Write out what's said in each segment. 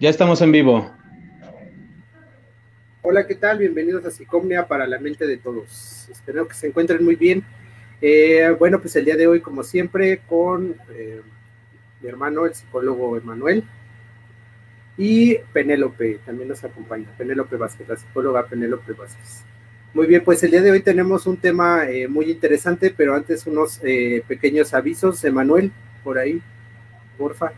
Ya estamos en vivo. Hola, ¿qué tal? Bienvenidos a Psicomnia para la mente de todos. Espero que se encuentren muy bien. Eh, bueno, pues el día de hoy, como siempre, con eh, mi hermano, el psicólogo Emanuel, y Penélope, también nos acompaña, Penélope Vázquez, la psicóloga Penélope Vázquez. Muy bien, pues el día de hoy tenemos un tema eh, muy interesante, pero antes unos pequeños avisos. Emanuel, por ahí, porfa.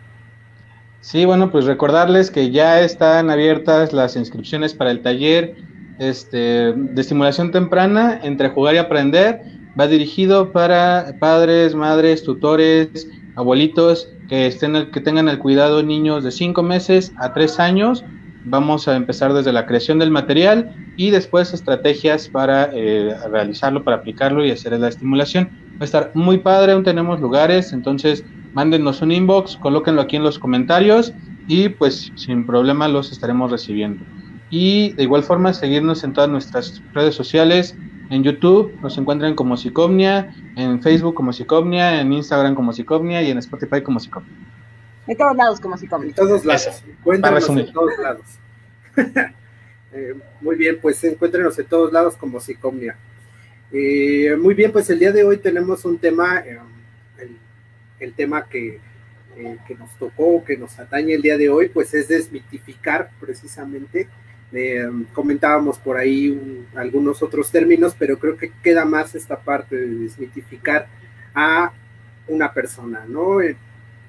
Sí, bueno, pues recordarles que ya están abiertas las inscripciones para el taller este, de estimulación temprana entre jugar y aprender. Va dirigido para padres, madres, tutores, abuelitos que, estén, que tengan el cuidado de niños de 5 meses a 3 años. Vamos a empezar desde la creación del material y después estrategias para eh, realizarlo, para aplicarlo y hacer la estimulación. Va a estar muy padre, aún tenemos lugares, entonces mándenos un inbox, colóquenlo aquí en los comentarios y pues sin problema los estaremos recibiendo. Y de igual forma seguirnos en todas nuestras redes sociales, en YouTube nos encuentran como Psicomnia, en Facebook como Psicomnia, en Instagram como Psicomnia y en Spotify como Psicomnia. En todos lados como Psicomnia. En todos lados. Encuéntrenos en todos lados. Eh, muy bien, pues encuéntrenos en todos lados como Psicomnia. Eh, muy bien, pues el día de hoy tenemos un tema eh, el tema que, eh, que nos tocó, que nos atañe el día de hoy, pues es desmitificar precisamente. Eh, comentábamos por ahí algunos otros términos, pero creo que queda más esta parte de desmitificar a una persona, ¿no? Eh,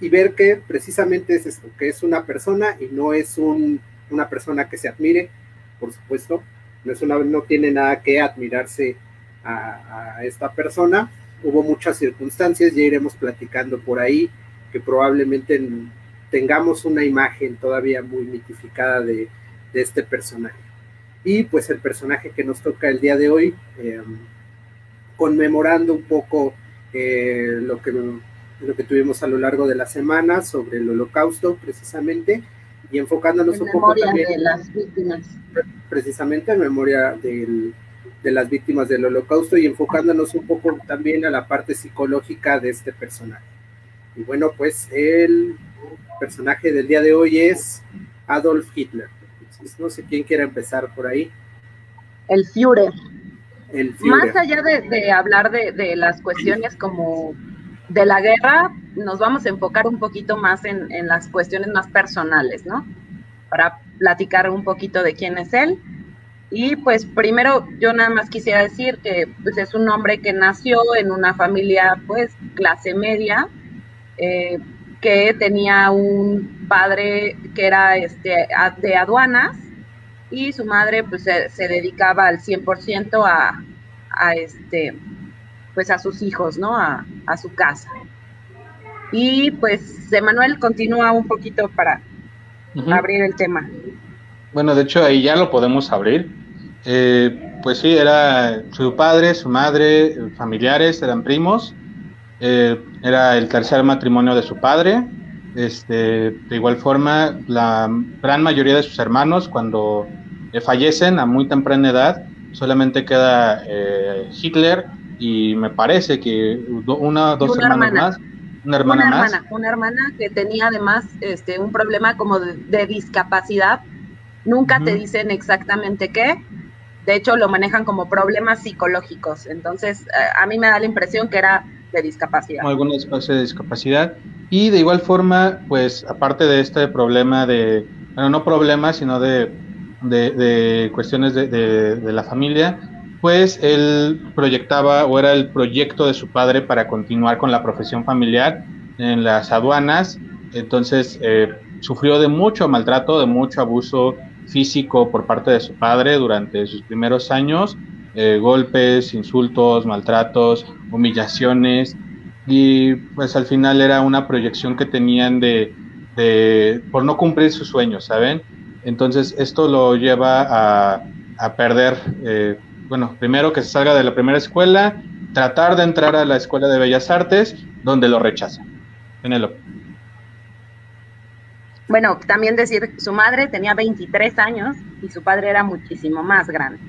y ver que precisamente es esto, que es una persona y no es un, una persona que se admire, por supuesto, no, es una, no tiene nada que admirarse a esta persona, hubo muchas circunstancias, ya iremos platicando por ahí, que probablemente tengamos una imagen todavía muy mitificada de, este personaje. Y pues el personaje que nos toca el día de hoy, em, conmemorando un poco eh, lo, que, lo que tuvimos a lo largo de la semana sobre el holocausto precisamente, y enfocándonos un poco también de las víctimas. precisamente en memoria del, de las víctimas del holocausto y enfocándonos un poco también a la parte psicológica de este personaje. Y bueno, pues el personaje del día de hoy es Adolf Hitler. no sé quién quiere empezar por ahí. El Führer. El Más allá de, hablar de, las cuestiones como de la guerra, nos vamos a enfocar un poquito más en, en las cuestiones más personales, ¿no? Para platicar un poquito de quién es él y pues primero yo nada más quisiera decir que pues, es un hombre que nació en una familia pues clase media, eh, que tenía un padre que era este, de aduanas y su madre pues se, dedicaba al 100% a, a, este, pues a sus hijos, ¿no? A, a su casa. Y pues Emanuel continúa un poquito para abrir el tema. Bueno, de hecho ahí ya lo podemos abrir. Eh, pues sí, era su padre, su madre, familiares, eran primos. Eh, era el tercer matrimonio de su padre. Este, de igual forma, la gran mayoría de sus hermanos, cuando eh, fallecen a muy temprana edad, solamente queda Hitler y me parece que una dos hermanas más. Una hermana, una hermana Una hermana que tenía además este, un problema como de, discapacidad. Nunca te dicen exactamente qué, de hecho lo manejan como problemas psicológicos. Entonces, eh, a mí me da la impresión que era de discapacidad. Alguna especie de discapacidad. Y de igual forma, pues aparte de este problema de, bueno, no problema, sino de, de, cuestiones de, de, la familia, pues él proyectaba o era el proyecto de su padre para continuar con la profesión familiar en las aduanas. Entonces, eh, sufrió de mucho maltrato, de mucho abuso físico por parte de su padre durante sus primeros años, eh, golpes, insultos, maltratos, humillaciones, y pues al final era una proyección que tenían de, de por no cumplir sus sueños, ¿saben? Entonces esto lo lleva a, a perder, eh, bueno, primero que se salga de la primera escuela, tratar de entrar a la Escuela de Bellas Artes, donde lo rechazan. Penélope. Bueno, también decir, su madre tenía 23 años y su padre era muchísimo más grande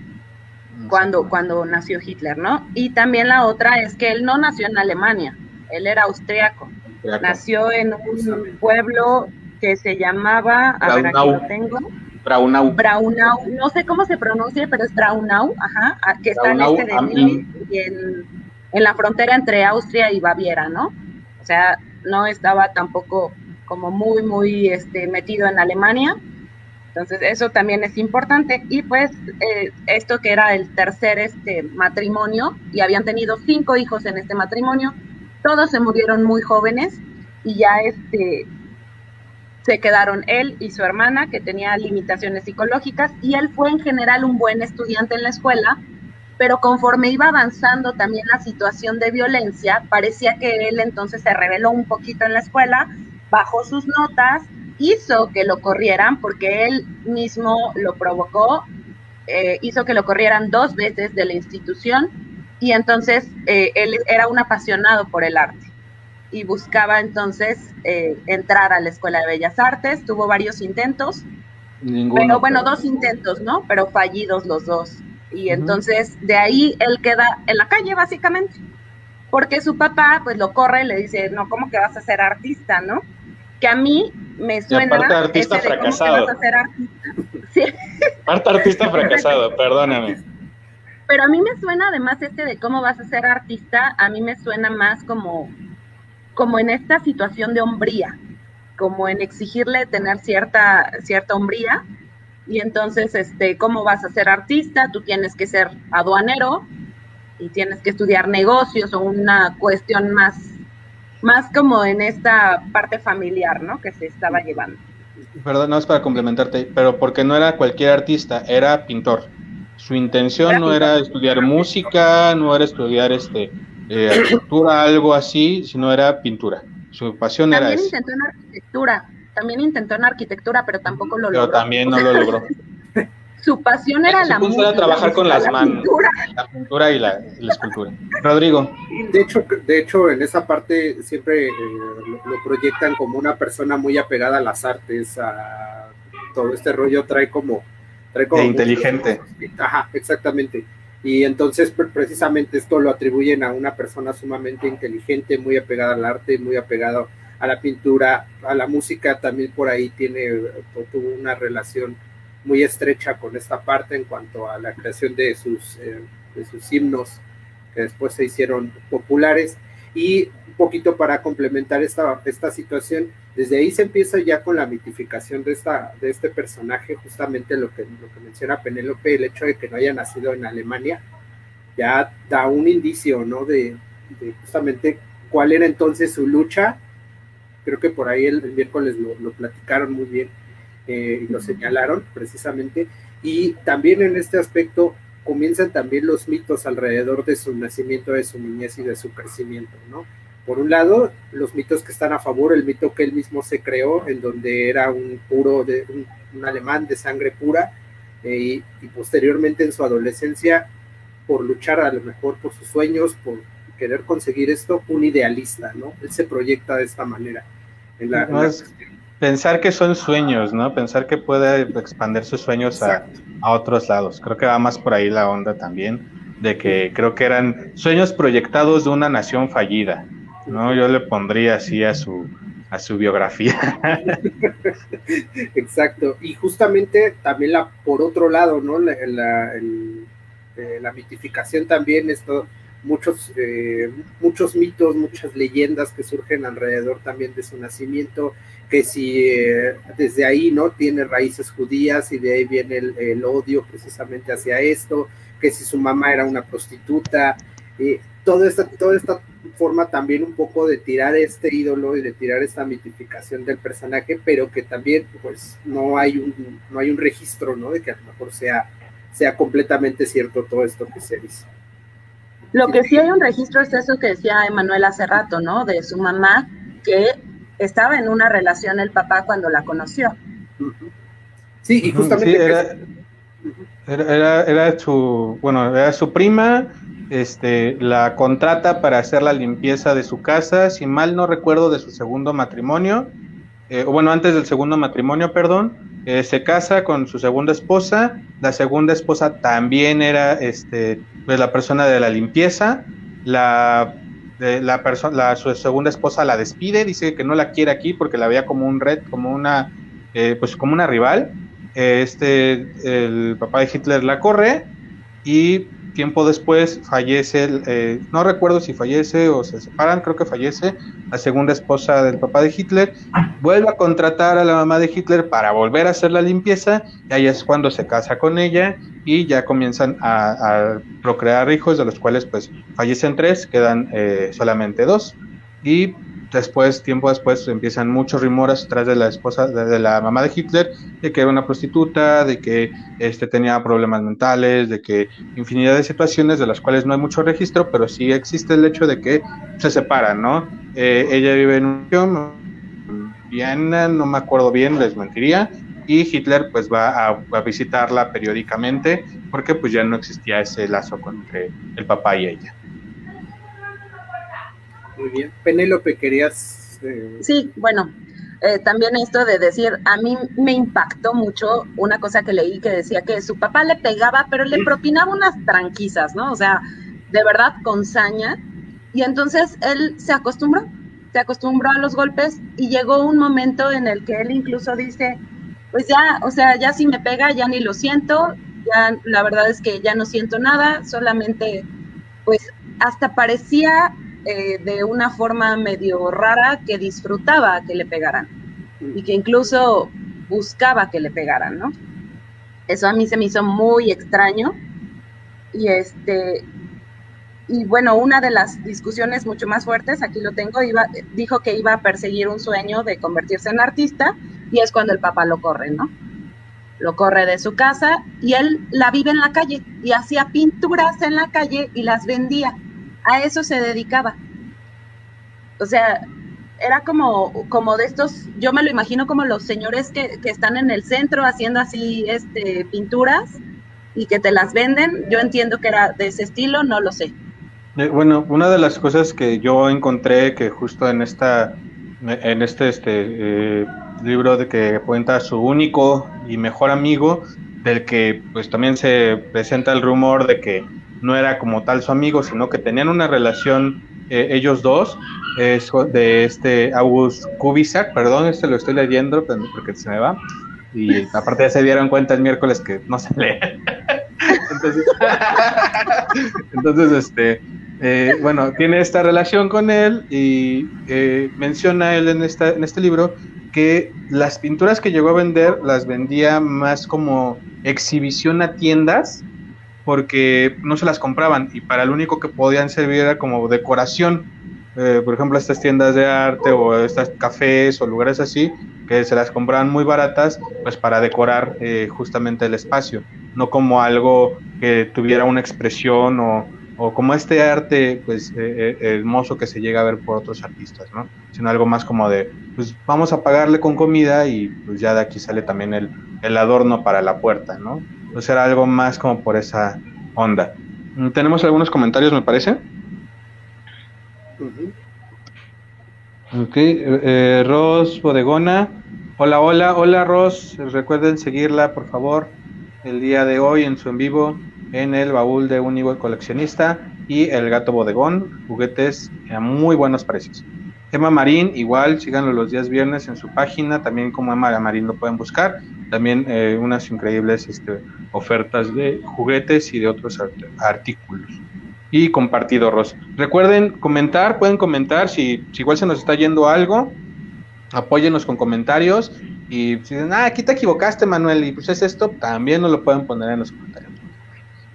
cuando, cuando nació Hitler, ¿no? Y también la otra es que él no nació en Alemania, él era austriaco. Nació en un pueblo que se llamaba, a ver, aquí lo tengo. Braunau. Braunau, no sé cómo se pronuncia, pero es Braunau, ajá, que está en este de y en, en la frontera entre Austria y Baviera, ¿no? O sea, no estaba tampoco como muy, muy este, metido en Alemania. Entonces, eso también es importante. Y pues, eh, esto que era el tercer este, matrimonio, y habían tenido cinco hijos en este matrimonio, todos se murieron muy jóvenes y ya este, se quedaron él y su hermana, que tenía limitaciones psicológicas, y él fue en general un buen estudiante en la escuela, pero conforme iba avanzando también la situación de violencia, parecía que él entonces se reveló un poquito en la escuela, bajó sus notas, hizo que lo corrieran porque él mismo lo provocó, eh, hizo que lo corrieran dos veces de la institución y entonces eh, él era un apasionado por el arte y buscaba entonces eh, entrar a la Escuela de Bellas Artes, tuvo varios intentos, pero bueno, dos intentos, ¿no? Pero fallidos los dos. Y entonces de ahí él queda en la calle básicamente, porque su papá pues lo corre y le dice, no, ¿cómo que vas a ser artista, no? Que a mí me suena... aparte artista fracasado. Vas a ser artista. Sí. Aparte artista fracasado, perdóname. Pero a mí me suena además este de cómo vas a ser artista, a mí me suena más como, como en esta situación de hombría, como en exigirle tener cierta, cierta hombría y entonces, este, ¿cómo vas a ser artista? Tú tienes que ser aduanero y tienes que estudiar negocios o una cuestión más, más como en esta parte familiar, ¿no? Que se estaba llevando. Perdón, no es para complementarte, pero porque no era cualquier artista, era pintor. Su intención no era estudiar música, no era estudiar este eh, arquitectura, algo así, sino era pintura. Su pasión era esa. intentó en arquitectura, también intentó en arquitectura, pero tampoco lo logró. Pero también no lo logró. Su pasión era la música. Era trabajar con las manos, la pintura y la, escultura. Rodrigo. De hecho, de hecho, en esa parte siempre eh, lo, proyectan como una persona muy apegada a las artes, a todo este rollo trae como... Trae como inteligente. Ajá, exactamente. Y entonces precisamente esto lo atribuyen a una persona sumamente inteligente, muy apegada al arte, muy apegado a la pintura, a la música, también por ahí tiene, tuvo una relación muy estrecha con esta parte en cuanto a la creación de sus, eh, de sus himnos que después se hicieron populares. Y un poquito para complementar esta, esta situación, desde ahí se empieza ya con la mitificación de, esta, de este personaje, justamente lo que, lo que menciona Penélope, el hecho de que no haya nacido en Alemania, ya da un indicio, ¿no? De, de justamente cuál era entonces su lucha creo que por ahí el, miércoles lo, platicaron muy bien eh, y lo señalaron precisamente. Y también en este aspecto comienzan también los mitos alrededor de su nacimiento, de su niñez y de su crecimiento, ¿no? Por un lado, los mitos que están a favor, el mito que él mismo se creó, en donde era un puro, de, un, alemán de sangre pura, eh, y, posteriormente en su adolescencia, por luchar a lo mejor por sus sueños, por querer conseguir esto, un idealista, ¿no? Él se proyecta de esta manera. Pensar que son sueños, ¿no? Pensar que puede expandir sus sueños a, otros lados. Creo que va más por ahí la onda también, de que creo que eran sueños proyectados de una nación fallida, ¿no? Yo le pondría así a su, a su biografía. Exacto. Y justamente también la, por otro lado, ¿no? La, la, eh, la mitificación también, esto muchos, eh, muchos mitos, muchas leyendas que surgen alrededor también de su nacimiento, que si eh, desde ahí no tiene raíces judías y de ahí viene el, odio precisamente hacia esto, que si su mamá era una prostituta, eh, toda, esta, toda esta forma también un poco de tirar este ídolo y de tirar esta mitificación del personaje, pero que también pues no hay un, no hay un registro, ¿no? De que a lo mejor sea, sea completamente cierto todo esto que se dice. Lo que sí hay un registro es eso que decía Emanuel hace rato, ¿no? De su mamá que estaba en una relación el papá cuando la conoció. Sí, y justamente... era, era, su, bueno, era su prima, este, la contrata para hacer la limpieza de su casa, si mal no recuerdo, de su segundo matrimonio, eh, bueno, antes del segundo matrimonio, perdón, eh, se casa con su segunda esposa, la segunda esposa también era este, pues, la persona de la limpieza, la la persona, su segunda esposa la despide, dice que no la quiere aquí porque la veía como un red, como una, eh, pues como una rival. este, el papá de Hitler la corre y tiempo después fallece, eh, no recuerdo si fallece o se separan, creo que fallece la segunda esposa del papá de Hitler, vuelve a contratar a la mamá de Hitler para volver a hacer la limpieza, y ahí es cuando se casa con ella y ya comienzan a, procrear hijos, de los cuales pues fallecen tres, quedan eh, solamente dos, y después, tiempo después, empiezan muchos rumores tras de la esposa, de, la mamá de Hitler, de que era una prostituta, de que este, tenía problemas mentales, de que infinidad de situaciones de las cuales no hay mucho registro, pero sí existe el hecho de que se separan, ¿no? Eh, ella vive en un Viena, no me acuerdo bien, les mentiría, y Hitler pues va a, visitarla periódicamente porque pues ya no existía ese lazo entre el papá y ella. Muy bien. Penélope, querías... Eh, sí, bueno, eh, también esto de decir, a mí me impactó mucho una cosa que leí que decía que su papá le pegaba, pero le propinaba unas tranquisas, ¿no? O sea, de verdad con saña. Y entonces él se acostumbró, se acostumbró a los golpes y llegó un momento en el que él incluso dice, pues ya, o sea, ya si me pega, ya ni lo siento, ya la verdad es que ya no siento nada, solamente, pues hasta parecía eh, de una forma medio rara que disfrutaba que le pegaran y que incluso buscaba que le pegaran, ¿no? Eso a mí se me hizo muy extraño y este y bueno, una de las discusiones mucho más fuertes, aquí lo tengo, iba, dijo que iba a perseguir un sueño de convertirse en artista y es cuando el papá lo corre, ¿no? Lo corre de su casa y él la vive en la calle y hacía pinturas en la calle y las vendía a eso se dedicaba. O sea, era como, como de estos, yo me lo imagino como los señores que, están en el centro haciendo así este, pinturas y que te las venden. Yo entiendo que era de ese estilo, no lo sé. Eh, bueno, una de las cosas que yo encontré que justo en esta, en este, este eh, libro de que cuenta su único y mejor amigo, del que pues también se presenta el rumor de que no era como tal su amigo, sino que tenían una relación eh, ellos dos, de este August Kubisak, perdón, este lo estoy leyendo porque se me va, y aparte ya se dieron cuenta el miércoles que no se lee. entonces, este, eh, bueno, tiene esta relación con él y eh, menciona él en, en este libro que las pinturas que llegó a vender las vendía más como exhibición a tiendas porque no se las compraban y para lo único que podían servir era como decoración. Eh, por ejemplo, estas tiendas de arte o estas cafés o lugares así, que se las compraban muy baratas, pues para decorar eh, justamente el espacio, no como algo que tuviera una expresión o, o como este arte pues eh, hermoso que se llega a ver por otros artistas, ¿no? Sino algo más como de, pues vamos a pagarle con comida y pues ya de aquí sale también el, el adorno para la puerta, ¿no? Era algo más como por esa onda. Tenemos algunos comentarios, me parece. Ok, eh, eh, Ros Bodegona. Hola, hola, hola Ros. Recuerden seguirla, por favor, el día de hoy en su en vivo en el baúl de un coleccionista y el gato bodegón, juguetes a muy buenos precios. Emma Marín, igual, síganlo los días viernes en su página, también como Emma Marín lo pueden buscar. También eh, unas increíbles este, ofertas de juguetes y de otros artículos. Y compartido, Ros. Recuerden comentar, pueden comentar si, igual se nos está yendo algo, apóyenos con comentarios. Y si dicen, ah, aquí te equivocaste, Manuel, y pues es esto, también nos lo pueden poner en los comentarios.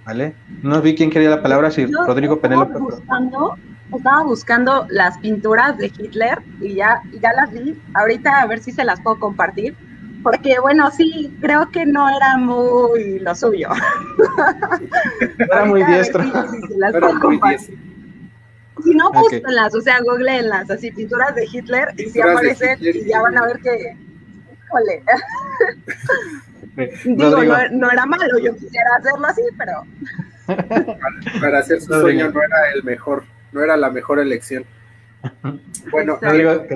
¿Vale? No vi quién quería la palabra, si Rodrigo Penélope estaba buscando las pinturas de Hitler y ya, ya las vi. Ahorita a ver si se las puedo compartir. Porque, bueno, sí, creo que no era muy lo suyo. era muy diestro. Si, no, búsquenlas, o sea, googleenlas, así, pinturas de Hitler, y si aparecen, y ya van a ver que, híjole. Digo, no, no, era malo, yo quisiera hacerlo así, pero... Para, hacer su sueño no era el mejor no era la mejor elección. Bueno, eh,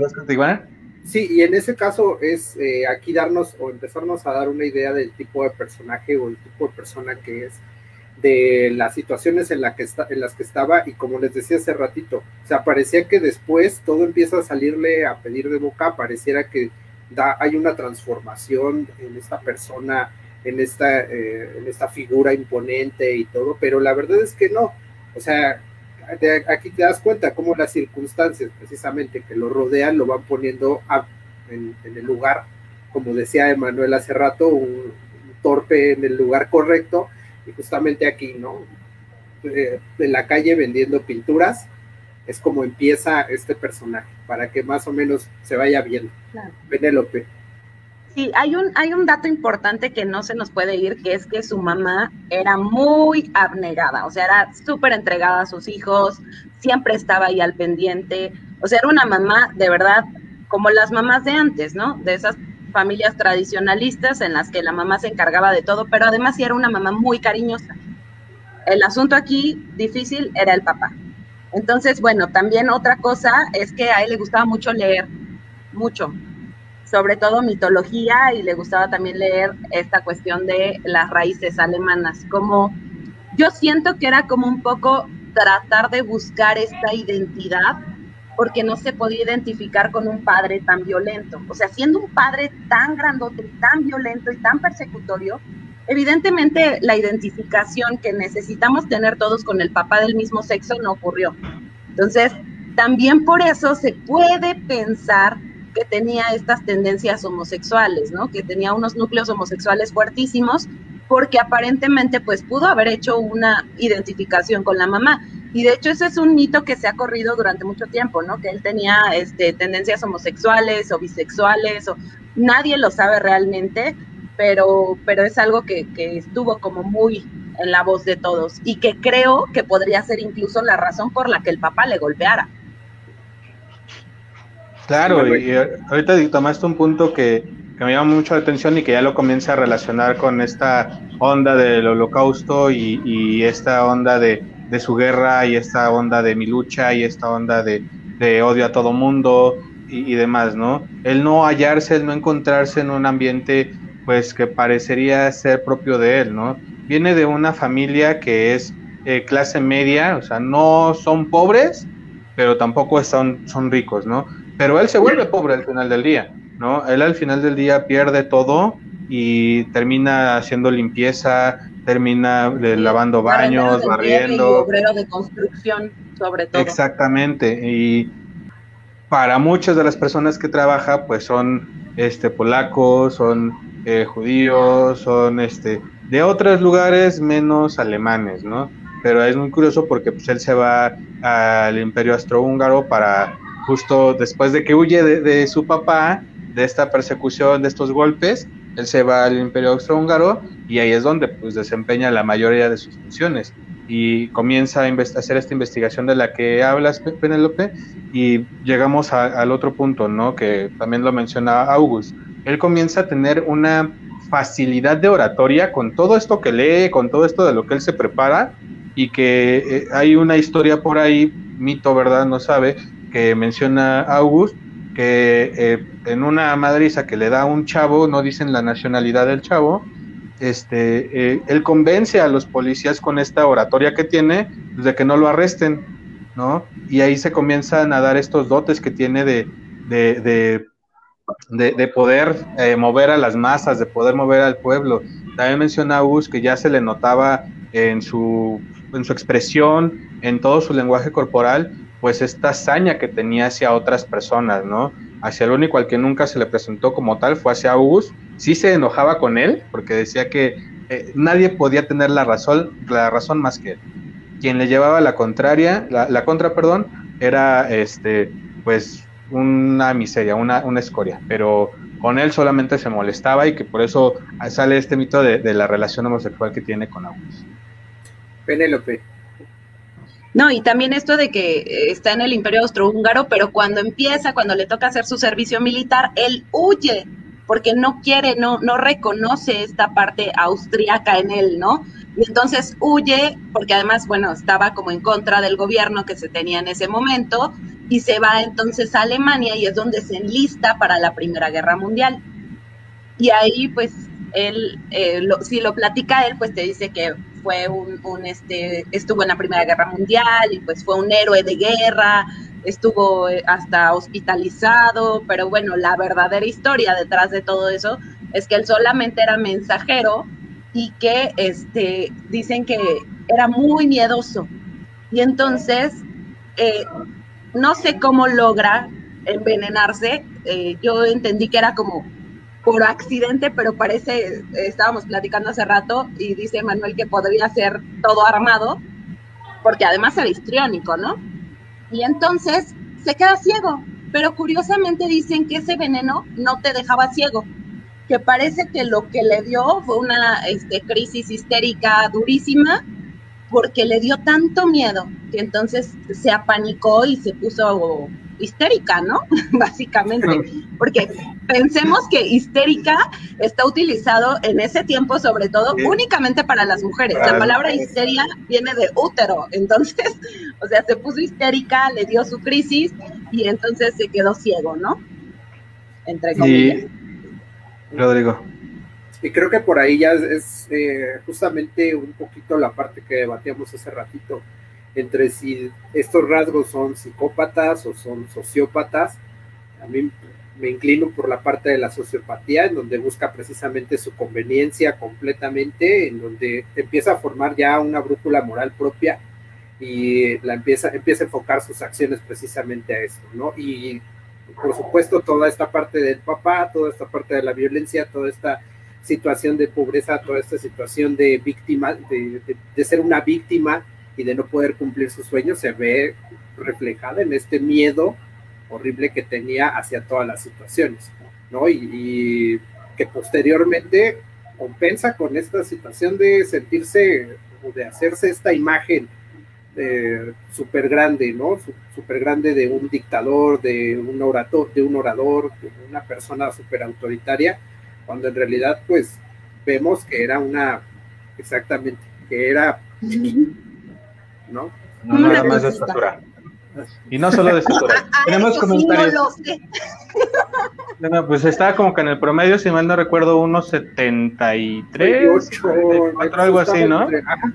Sí, y en ese caso es eh, aquí darnos o empezarnos a dar una idea del tipo de personaje o el tipo de persona que es de las situaciones en, la que está, en las que estaba y como les decía hace ratito, o sea, parecía que después todo empieza a salirle a pedir de boca, pareciera que da, hay una transformación en esta persona, en esta, eh, en esta figura imponente y todo, pero la verdad es que no, o sea, aquí te das cuenta cómo las circunstancias precisamente que lo rodean lo van poniendo en, en, el lugar, como decía Emanuel hace rato, un torpe en el lugar correcto, y justamente aquí, ¿no? Eh, en la calle vendiendo pinturas, es como empieza este personaje, para que más o menos se vaya viendo. Claro. Penélope. Sí, hay un, hay un dato importante que no se nos puede ir, que es que su mamá era muy abnegada, o sea, era súper entregada a sus hijos, siempre estaba ahí al pendiente, o sea, era una mamá de verdad como las mamás de antes, ¿no? De esas familias tradicionalistas en las que la mamá se encargaba de todo, pero además sí era una mamá muy cariñosa. El asunto aquí difícil era el papá. Entonces, bueno, también otra cosa es que a él le gustaba mucho leer, mucho, sobre todo mitología y le gustaba también leer esta cuestión de las raíces alemanas, como yo siento que era como un poco tratar de buscar esta identidad porque no se podía identificar con un padre tan violento. O sea, siendo un padre tan grandote, tan violento y tan persecutorio, evidentemente la identificación que necesitamos tener todos con el papá del mismo sexo no ocurrió. Entonces, también por eso se puede pensar que tenía estas tendencias homosexuales, ¿no? Que tenía unos núcleos homosexuales fuertísimos, porque aparentemente pues pudo haber hecho una identificación con la mamá. Y de hecho ese es un mito que se ha corrido durante mucho tiempo, ¿no? Que él tenía este, tendencias homosexuales o bisexuales, o nadie lo sabe realmente, pero, pero es algo que, que estuvo como muy en la voz de todos y que creo que podría ser incluso la razón por la que el papá le golpeara. Claro, y ahorita tomaste un punto que, que me llama mucho la atención y que ya lo comienza a relacionar con esta onda del holocausto y, y esta onda de, de su guerra y esta onda de mi lucha y esta onda de, odio a todo mundo y, demás, ¿no? El no hallarse, el no encontrarse en un ambiente pues que parecería ser propio de él, ¿no? Viene de una familia que es eh, clase media, o sea, no son pobres, pero tampoco son, son ricos, ¿no? Pero él se vuelve pobre al final del día, ¿no? Él al final del día pierde todo y termina haciendo limpieza, termina lavando baños, barriendo. obrero de construcción, sobre todo. Exactamente. Y para muchas de las personas que trabaja, pues son este polacos, son eh, judíos, son este de otros lugares menos alemanes, ¿no? Pero es muy curioso porque pues, él se va al Imperio Austrohúngaro para justo después de que huye de su papá, de esta persecución, de estos golpes, él se va al Imperio Austrohúngaro y ahí es donde pues desempeña la mayoría de sus funciones y comienza a hacer esta investigación de la que hablas, Penélope, y llegamos al otro punto, ¿no? Que también lo menciona August. Él comienza a tener una facilidad de oratoria con todo esto que lee, con todo esto de lo que él se prepara, y que eh, hay una historia por ahí, mito, ¿verdad? No sabe, que menciona August, que eh, en una madriza que le da un chavo, no dicen la nacionalidad del chavo, este, eh, él convence a los policías con esta oratoria que tiene pues, de que no lo arresten, ¿no? Y ahí se comienzan a dar estos dotes que tiene de, de, de, poder eh, mover a las masas, de poder mover al pueblo. También menciona Gus que ya se le notaba en su, en su expresión, en todo su lenguaje corporal, pues esta hazaña que tenía hacia otras personas, ¿no? Hacia el único al que nunca se le presentó como tal fue hacia August. Sí se enojaba con él porque decía que eh, nadie podía tener la razón, la razón más que él. Quien le llevaba la contraria, la, contra, perdón, era este, pues una miseria, una, una escoria, pero con él solamente se molestaba y que por eso sale este mito de, de la relación homosexual que tiene con August. Penélope, no, y también esto de que eh, está en el Imperio Austrohúngaro, pero cuando empieza, cuando le toca hacer su servicio militar, él huye porque no quiere, no, no reconoce esta parte austríaca en él, ¿no? Y entonces huye, porque además, bueno, estaba como en contra del gobierno que se tenía en ese momento, y se va entonces a Alemania y es donde se enlista para la Primera Guerra Mundial. Y ahí, pues, él, eh, si lo platica él, pues te dice que fue un, este, estuvo en la Primera Guerra Mundial y pues fue un héroe de guerra, estuvo eh, hasta hospitalizado, pero bueno, la verdadera historia detrás de todo eso es que él solamente era mensajero y que este, dicen que era muy miedoso. Y entonces, eh, no sé cómo logra envenenarse. Eh, yo entendí que era como por accidente, pero parece, estábamos platicando hace rato y dice Manuel que podría ser todo armado, porque además era histriónico, ¿no? Y entonces se queda ciego, pero curiosamente dicen que ese veneno no te dejaba ciego, que parece que lo que le dio fue una este, crisis histérica durísima porque le dio tanto miedo que entonces se apanicó y se puso histérica, ¿no? Básicamente, porque pensemos que histérica está utilizado en ese tiempo, sobre todo, únicamente para las mujeres. La palabra histeria viene de útero, entonces, o sea, se puso histérica, le dio su crisis y entonces se quedó ciego, ¿no? Entre comillas. Rodrigo. Y creo que por ahí ya es eh, justamente un poquito la parte que debatíamos hace ratito, entre si estos rasgos son psicópatas o son sociópatas. A mí me inclino por la parte de la sociopatía, en donde busca precisamente su conveniencia completamente, en donde empieza a formar ya una brújula moral propia y la empieza, empieza a enfocar sus acciones precisamente a eso, ¿no? Y por supuesto toda esta parte del papá, toda esta parte de la violencia, toda esta situación de pobreza, toda esta situación de víctima, de, ser una víctima y de no poder cumplir sus sueños, se ve reflejada en este miedo horrible que tenía hacia todas las situaciones, ¿no? Y, que posteriormente compensa con esta situación de sentirse o de hacerse esta imagen eh, súper grande, ¿no? Súper grande de un dictador, de un orador, de un orador, de una persona súper autoritaria, cuando en realidad pues vemos que era una, exactamente, que era ¿no? No nada más de estatura. Y no solo de estatura. Ah, ah, Tenemos comentarios. no pues estaba como que en el promedio, si mal no recuerdo, unos 73, algo así, ¿no?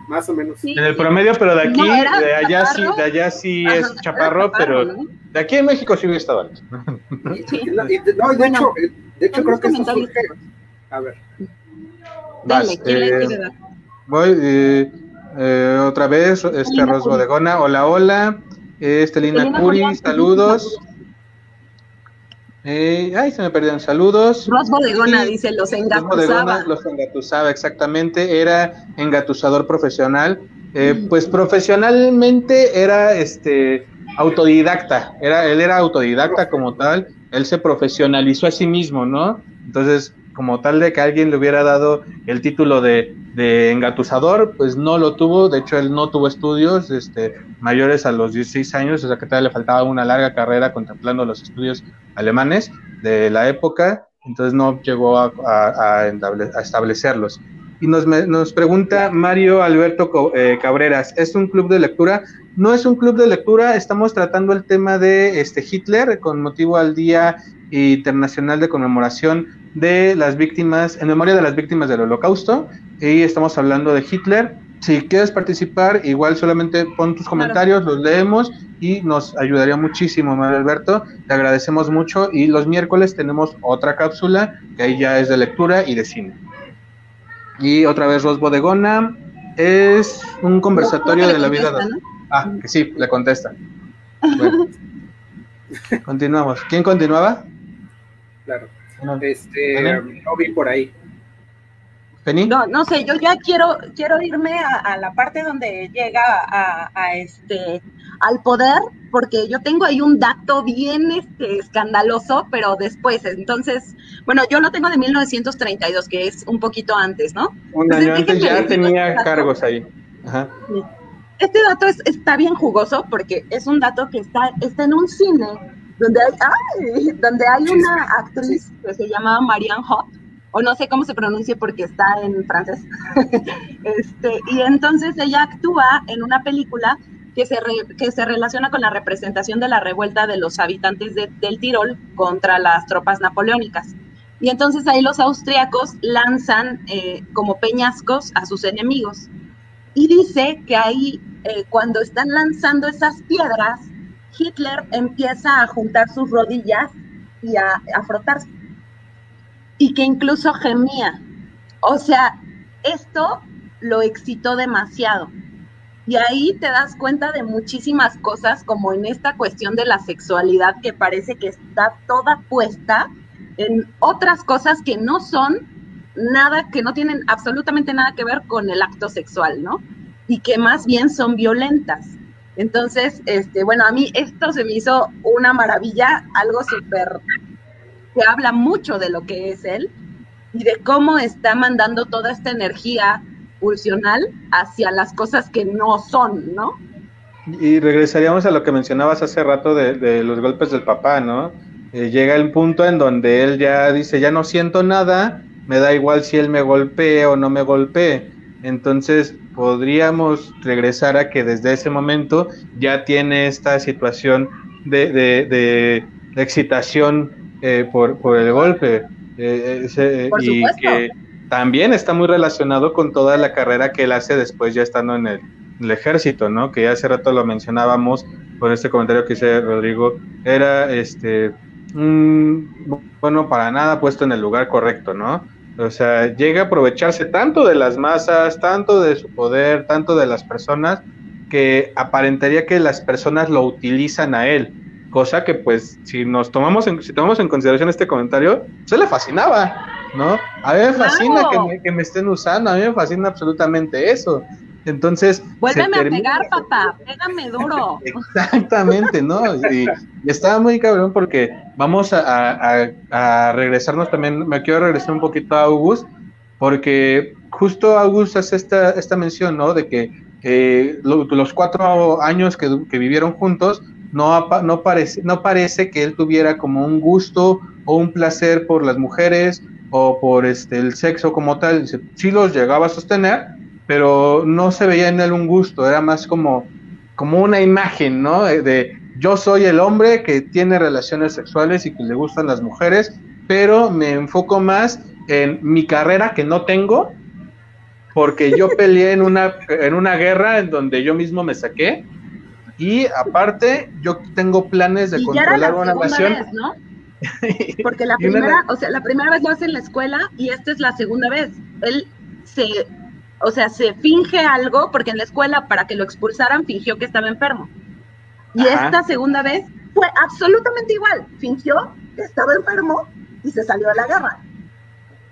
más o menos. en el promedio, pero de aquí, de allá sí, de allá sí es chaparro, pero de aquí en México sí hubiera estado alto. no, de hecho, de hecho, creo que eso surge. A ver. Dale, ¿quién le quiere dar? Voy eh, eh, otra vez, este Ros Bodegona. Hola, hola. Estelina Curi, saludos. Eh, ay, se me perdieron saludos. Ros Bodegona dice, los engatusaba. los engatusaba, exactamente. Era engatusador profesional. Eh, mm. Pues profesionalmente era este autodidacta. Era, él era autodidacta como tal él se profesionalizó a sí mismo, ¿no? Entonces, como tal de que alguien le hubiera dado el título de, de engatusador, pues no lo tuvo, de hecho él no tuvo estudios este, mayores a los 16 años, o sea que todavía le faltaba una larga carrera contemplando los estudios alemanes de la época, entonces no llegó a, establecerlos. Y nos, nos pregunta Mario Alberto eh, Cabreras, ¿es un club de lectura? No es un club de lectura, estamos tratando el tema de este Hitler con motivo al Día Internacional de Conmemoración de las víctimas, en memoria de las víctimas del Holocausto, y estamos hablando de Hitler. Si quieres participar, igual solamente pon tus comentarios, los leemos y nos ayudaría muchísimo, Mario Alberto. Te agradecemos mucho y los miércoles tenemos otra cápsula que ahí ya es de lectura y de cine. Y otra vez Ros Bodegona es un conversatorio de la vida. Ah, que sí, le contesta. continuamos. ¿Quién continuaba? Claro. Este, no vi por ahí. No, no sé, yo ya quiero, quiero irme a, la parte donde llega a, este al poder, porque yo tengo ahí un dato bien este, escandaloso, pero después, entonces, bueno, yo lo tengo de 1932, que es un poquito antes, ¿no? Un año antes ya tenía cargos ahí. Ajá. Este dato está bien jugoso porque es un dato que está, está en un cine donde hay, donde hay una actriz que se llama Marianne Hopp, o no sé cómo se pronuncia porque está en francés. este, y entonces ella actúa en una película que se, que se relaciona con la representación de la revuelta de los habitantes del Tirol contra las tropas napoleónicas. Y entonces ahí los austriacos lanzan eh, como peñascos a sus enemigos. Y dice que ahí, eh, cuando están lanzando esas piedras, Hitler empieza a juntar sus rodillas y a, a frotarse. Y que incluso gemía. O sea, esto lo excitó demasiado. Y ahí te das cuenta de muchísimas cosas, como en esta cuestión de la sexualidad, que parece que está toda puesta en otras cosas que no son nada, que no tienen absolutamente nada que ver con el acto sexual, ¿no? Y que más bien son violentas. Entonces, este, bueno, a mí esto se me hizo una maravilla, algo súper que habla mucho de lo que es él y de cómo está mandando toda esta energía pulsional hacia las cosas que no son, ¿no? Y regresaríamos a lo que mencionabas hace rato de, los golpes del papá, ¿no? Eh, llega el punto en donde él ya dice, ya no siento nada, me da igual si él me golpee o no me golpee. Entonces podríamos regresar a que desde ese momento ya tiene esta situación de, de, excitación eh, por, por, el golpe. Eh, y que también está muy relacionado con toda la carrera que él hace después ya estando en el, ejército, ¿no? Que ya hace rato lo mencionábamos por este comentario que hice Rodrigo, era este bueno, para nada puesto en el lugar correcto, ¿no? O sea, llega a aprovecharse tanto de las masas, tanto de su poder, tanto de las personas, que aparentaría que las personas lo utilizan a él, cosa que pues si nos tomamos en, si tomamos en consideración este comentario, se le fascinaba, ¿no? A mí me fascina que, me, estén usando, a mí me fascina absolutamente eso. Entonces. Vuélveme a pegar, papá, pégame duro. Exactamente, ¿no? Y, estaba muy cabrón porque vamos a, regresarnos también, me quiero regresar un poquito a August, porque justo August hace esta, esta mención, ¿no? De que los cuatro años que, vivieron juntos, no, no, parece, no parece que él tuviera como un gusto o un placer por las mujeres o por este, el sexo como tal, sí los llegaba a sostener, pero no se veía en él un gusto, era más como, como una imagen, ¿no? De, yo soy el hombre que tiene relaciones sexuales y que le gustan las mujeres, pero me enfoco más en mi carrera que no tengo, porque yo peleé en una, en una guerra en donde yo mismo me saqué, y aparte yo tengo planes de controlar una nación. ¿no? Porque la primera, o sea, la primera vez lo hace en la escuela y esta es la segunda vez. Él se, o sea, se finge algo porque en la escuela para que lo expulsaran fingió que estaba enfermo. Y esta segunda vez fue absolutamente igual. Fingió que estaba enfermo y se salió de la guerra.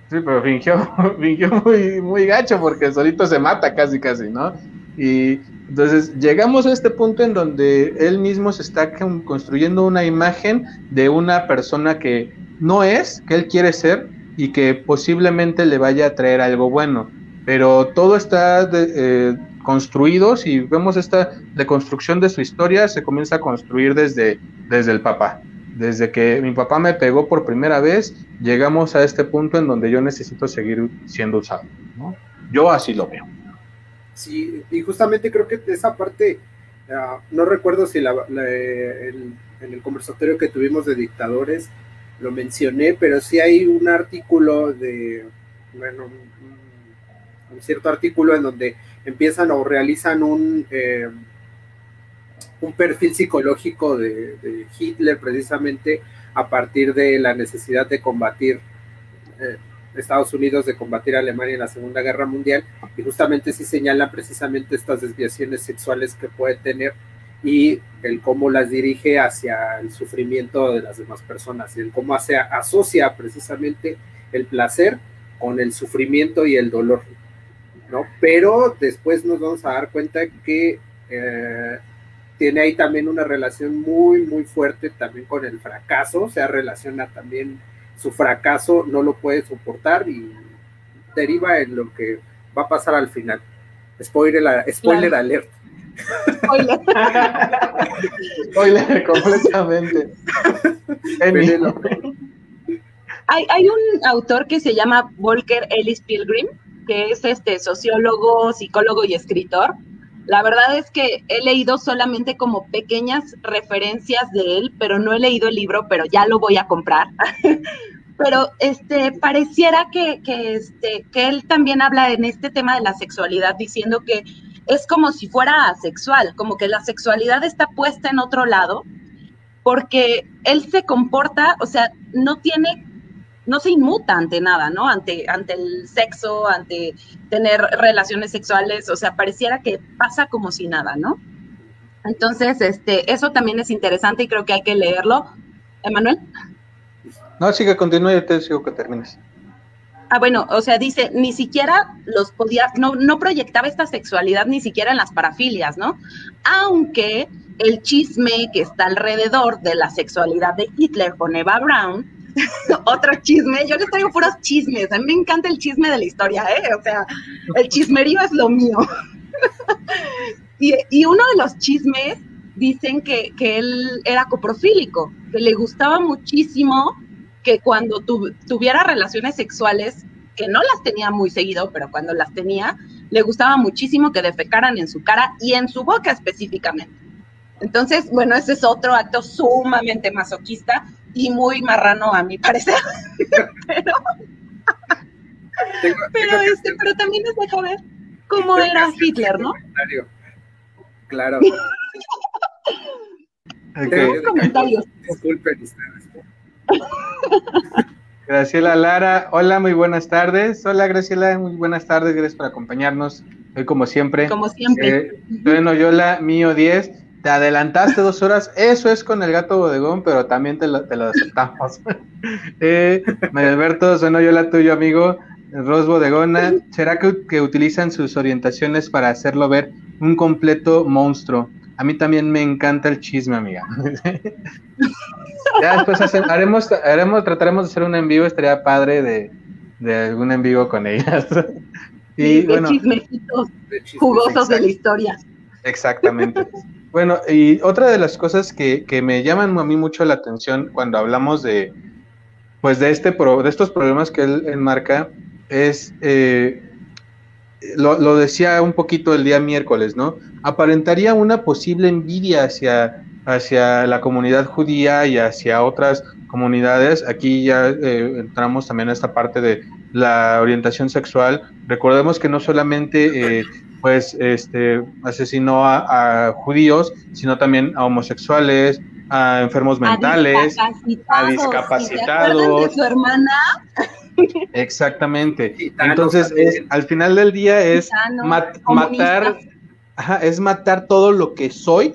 Sí, pero fingió, fingió muy, muy gacho porque solito se mata casi, casi, ¿no? Y entonces llegamos a este punto en donde él mismo se está construyendo una imagen de una persona que no es, que él quiere ser y que posiblemente le vaya a traer algo bueno. Pero todo está eh, construido, si vemos esta deconstrucción de su historia, se comienza a construir desde, desde el papá. Desde que mi papá me pegó por primera vez, llegamos a este punto en donde yo necesito seguir siendo usado. Yo así lo veo. Sí, y justamente creo que esa parte, ah, no recuerdo si la, en el conversatorio que tuvimos de dictadores lo mencioné, pero sí hay un artículo de, bueno, un, cierto artículo en donde empiezan o realizan un, eh, un perfil psicológico de, Hitler precisamente a partir de la necesidad de combatir eh, Estados Unidos de combatir Alemania en la Segunda Guerra Mundial. Y justamente sí señalan precisamente estas desviaciones sexuales que puede tener y el cómo las dirige hacia el sufrimiento de las demás personas y el cómo hace, asocia precisamente el placer con el sufrimiento y el dolor, ¿no? Pero después nos vamos a dar cuenta que eh, tiene ahí también una relación muy, muy fuerte también con el fracaso, o sea, relaciona también su fracaso no lo puede soportar y deriva en lo que va a pasar al final. Spoiler, spoiler alert. Spoiler. spoiler completamente. hay, hay un autor que se llama Volker Ellis Pilgrim, que es este sociólogo, psicólogo y escritor. La verdad es que he leído solamente como pequeñas referencias de él, pero no he leído el libro, pero ya lo voy a comprar. pero este pareciera que, que, este, que él también habla en este tema de la sexualidad, diciendo que es como si fuera asexual, como que la sexualidad está puesta en otro lado, porque él se comporta, o sea, no tiene, no se inmuta ante nada, ¿no? Ante, ante el sexo, ante tener relaciones sexuales, o sea, pareciera que pasa como si nada, ¿no? Entonces, este, eso también es interesante y creo que hay que leerlo. Emanuel. No, sigue, continúe, yo te sigo que termines. Ah, bueno, o sea, dice, ni siquiera los podía, no, no proyectaba esta sexualidad ni siquiera en las parafilias, ¿no? Aunque el chisme que está alrededor de la sexualidad de Hitler con Eva Brown, otro chisme, yo les traigo puros chismes, a mí me encanta el chisme de la historia, ¿eh? O sea, el chismerío es lo mío. y, y, uno de los chismes dicen que, que él era coprofílico, que le gustaba muchísimo que cuando tuviera relaciones sexuales, que no las tenía muy seguido, pero cuando las tenía, le gustaba muchísimo que defecaran en su cara y en su boca específicamente. Entonces, bueno, ese es otro acto sumamente masoquista y muy marrano a mi parecer. pero, pero, este, pero también les dejo ver cómo era Hitler, ¿no? Claro. okay. comentarios. Disculpen ustedes. Graciela Lara, hola, muy buenas tardes. Hola Graciela, muy buenas tardes, gracias por acompañarnos. Hoy como siempre. Como siempre. Eh, Yola, mío 10, te adelantaste dos horas, eso es con el gato bodegón, pero también te lo, te lo aceptamos. eh, Alberto, soy Yola, tuyo amigo. Ros Bodegona, ¿será que, que utilizan sus orientaciones para hacerlo ver un completo monstruo? A mí también me encanta el chisme, amiga. ya después haremos, haremos, trataremos de hacer un en vivo, estaría padre de, de algún en vivo con ellas. y de bueno, chismecitos jugosos de la historia. Exactamente. Bueno, y otra de las cosas que, que, me llaman a mí mucho la atención cuando hablamos de, pues de este de estos problemas que él enmarca es eh, lo, lo, decía un poquito el día miércoles, ¿no? Aparentaría una posible envidia hacia hacia la comunidad judía y hacia otras comunidades. Aquí ya eh, entramos también a esta parte de la orientación sexual. Recordemos que no solamente eh, pues este asesinó a, judíos, sino también a homosexuales, a enfermos mentales, a discapacitados. su hermana? Exactamente. Entonces, es, al final del día es matar, es matar todo lo que soy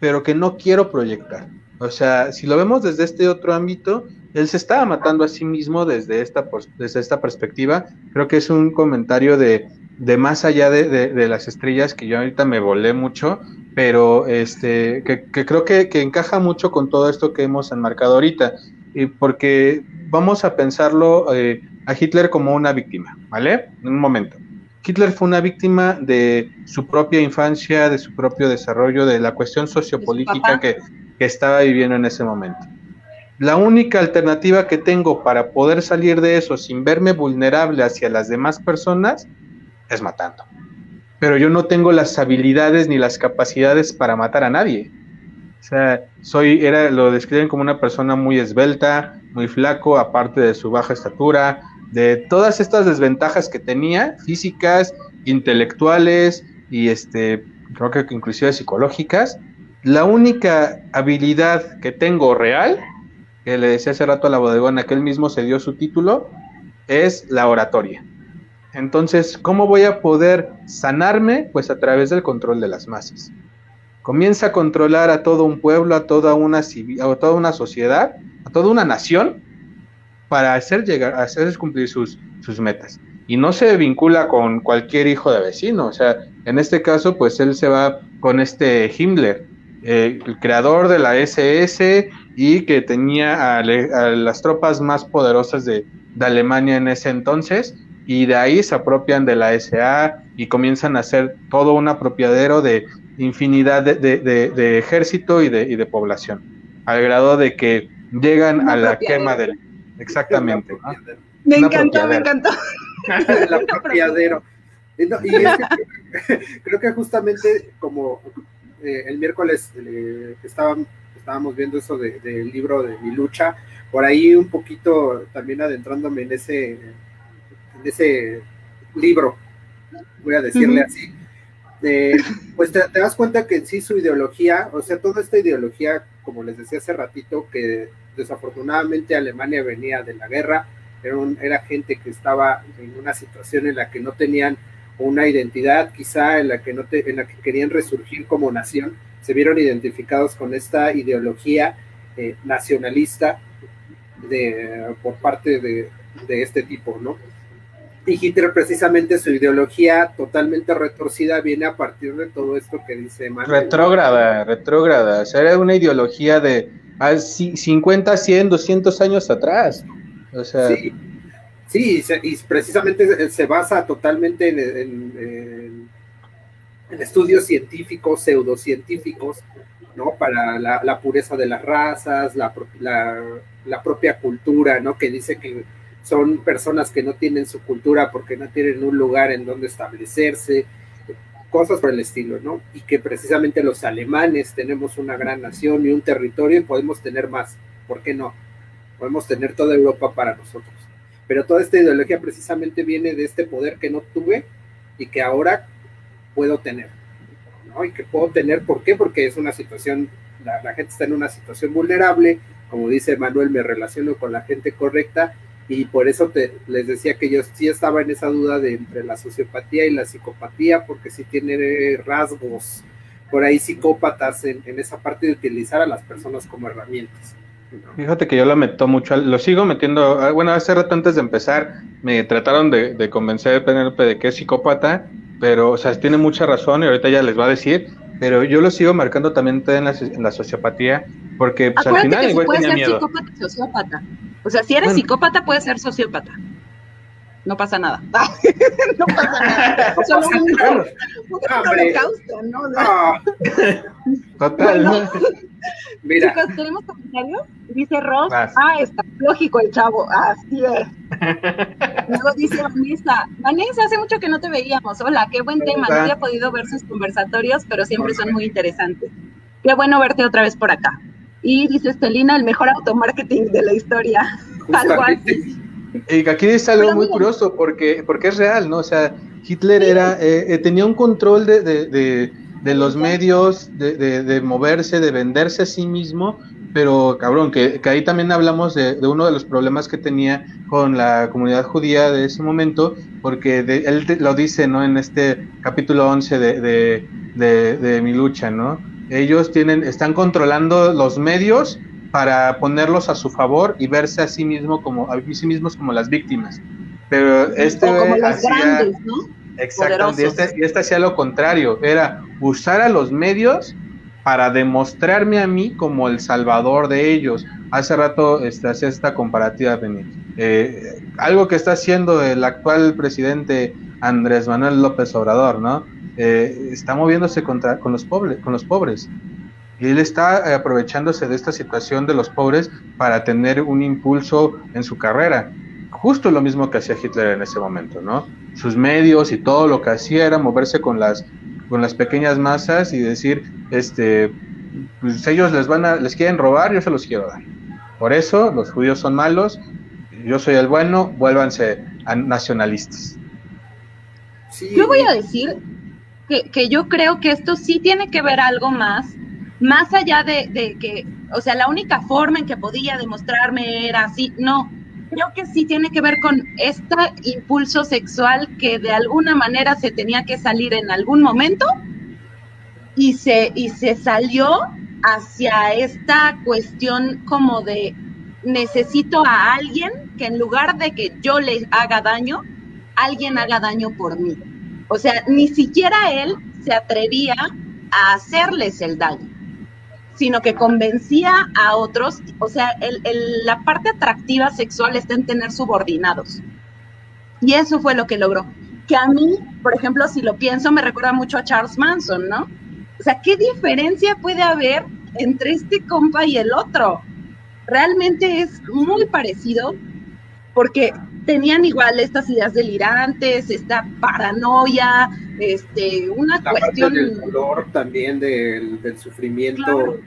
pero que no quiero proyectar. O sea, si lo vemos desde este otro ámbito, él se estaba matando a sí mismo desde esta, desde esta perspectiva. Creo que es un comentario de, de más allá de, de, las estrellas que yo ahorita me volé mucho, pero este, que, creo que, que, encaja mucho con todo esto que hemos enmarcado ahorita, y porque vamos a pensarlo eh, a Hitler como una víctima, ¿vale? En un momento. Hitler fue una víctima de su propia infancia, de su propio desarrollo, de la cuestión sociopolítica que, estaba viviendo en ese momento. La única alternativa que tengo para poder salir de eso sin verme vulnerable hacia las demás personas es matando. Pero yo no tengo las habilidades ni las capacidades para matar a nadie. O sea, soy, era, lo describen como una persona muy esbelta, muy flaco, aparte de su baja estatura, de todas estas desventajas que tenía, físicas, intelectuales y este, creo que inclusive psicológicas, la única habilidad que tengo real, que le decía hace rato a la bodegona que él mismo se dio su título, es la oratoria. Entonces, ¿cómo voy a poder sanarme? Pues a través del control de las masas. Comienza a controlar a todo un pueblo, a toda una, a toda una sociedad, a toda una nación, para hacer llegar, hacer cumplir sus, sus metas. Y no se vincula con cualquier hijo de vecino, o sea, en este caso, pues él se va con este Himmler, eh, el creador de la SS y que tenía a, las tropas más poderosas de, de, Alemania en ese entonces, y de ahí se apropian de la SA y comienzan a hacer todo un apropiadero de infinidad de, de, de ejército y de, y de población, al grado de que llegan a la quema del Exactamente. Me encantó, me encantó. El apropiadero. Y, creo que justamente como eh, el miércoles eh, estábamos viendo eso del libro de mi lucha, por ahí un poquito también adentrándome en ese, en ese libro, voy a decirle así, pues te, das cuenta que en sí su ideología, o sea, toda esta ideología, como les decía hace ratito, que desafortunadamente Alemania venía de la guerra, era, era gente que estaba en una situación en la que no tenían una identidad quizá en la que no en la que querían resurgir como nación, se vieron identificados con esta ideología eh, nacionalista de, por parte de, de este tipo, ¿no? Y Hitler precisamente su ideología totalmente retorcida viene a partir de todo esto que dice Manuel. Retrógrada, retrógrada. O sea, era una ideología de 50, 100, 200 años atrás. O sea, sí, sí y, precisamente se basa totalmente en, en, estudios científicos, pseudocientíficos, ¿no? Para la, pureza de las razas, la, la, la propia cultura, ¿no? Que dice que son personas que no tienen su cultura porque no tienen un lugar en donde establecerse, cosas por el estilo, ¿no? Y que precisamente los alemanes tenemos una gran nación y un territorio y podemos tener más, ¿por qué no? Podemos tener toda Europa para nosotros. Pero toda esta ideología precisamente viene de este poder que no tuve y que ahora puedo tener, ¿no? Y que puedo tener, ¿por qué? Porque es una situación, la, la gente está en una situación vulnerable, como dice Manuel, me relaciono con la gente correcta y por eso te, les decía que yo sí estaba en esa duda de entre la sociopatía y la psicopatía, porque sí tiene rasgos por ahí psicópatas en, esa parte de utilizar a las personas como herramientas. Fíjate que yo lo meto mucho, lo sigo metiendo, ah, bueno, hace rato antes de empezar me trataron de, de convencer PNLP de que es psicópata, pero, o sea, tiene mucha razón y ahorita ya les va a decir, pero yo lo sigo marcando también en la, en la sociopatía, porque pues, al final igual tenía miedo. Psicópata, sociópata. O sea, si eres psicópata, puedes ser sociópata. No pasa nada. no pasa nada. Solo un, holocausto, ¿no? Ah. Total. Mira. Chicos, ¿tenemos comentarios? Dice Ross. Ah, está lógico el chavo. Así es. Luego dice Vanessa. Vanessa, hace mucho que no te veíamos. Hola, qué buen tema. No había podido ver sus conversatorios, pero siempre son muy interesantes. Qué bueno verte otra vez por acá. Y dice Estelina, el mejor automarketing de la historia. Algo así. Y aquí dice algo muy curioso porque, porque es real, ¿no? O sea, Hitler era, eh, eh, tenía un control de, de, de, los medios, de, moverse, de venderse a sí mismo, pero cabrón, que, que ahí también hablamos de, uno de los problemas que tenía con la comunidad judía de ese momento, porque él lo dice, ¿no? En este capítulo 11 de, de mi lucha, ¿no? Ellos tienen, están controlando los medios para ponerlos a su favor y verse a sí mismo como a sí mismos como las víctimas. Pero este hacía exactamente, y este, y este hacía lo contrario, era usar a los medios para demostrarme a mí como el salvador de ellos. Hace rato este, hacía esta comparativa, eh, algo que está haciendo el actual presidente Andrés Manuel López Obrador, ¿no? Eh, está moviéndose contra, con, los pobres, con los pobres. Y él está aprovechándose de esta situación de los pobres para tener un impulso en su carrera. Justo lo mismo que hacía Hitler en ese momento, ¿no? Sus medios y todo lo que hacía era moverse con las, con las pequeñas masas y decir, este, pues ellos les van a, les quieren robar, yo se los quiero dar. Por eso los judíos son malos, yo soy el bueno, vuélvanse a nacionalistas. Yo voy a decir que, yo creo que esto sí tiene que ver algo más, más allá de, que, o sea, la única forma en que podía demostrarme era así, no, creo que sí tiene que ver con este impulso sexual que de alguna manera se tenía que salir en algún momento y se, y se salió hacia esta cuestión como de necesito a alguien que en lugar de que yo le haga daño, alguien haga daño por mí. O sea, ni siquiera él se atrevía a hacerles el daño, sino que convencía a otros, o sea, la parte atractiva sexual está en tener subordinados. Y eso fue lo que logró. Que a mí, por ejemplo, si lo pienso, me recuerda mucho a Charles Manson, ¿no? O sea, ¿qué diferencia puede haber entre este compa y el otro? Realmente es muy parecido porque tenían igual estas ideas delirantes, esta paranoia, este, una La cuestión. Parte del dolor también, del, del sufrimiento.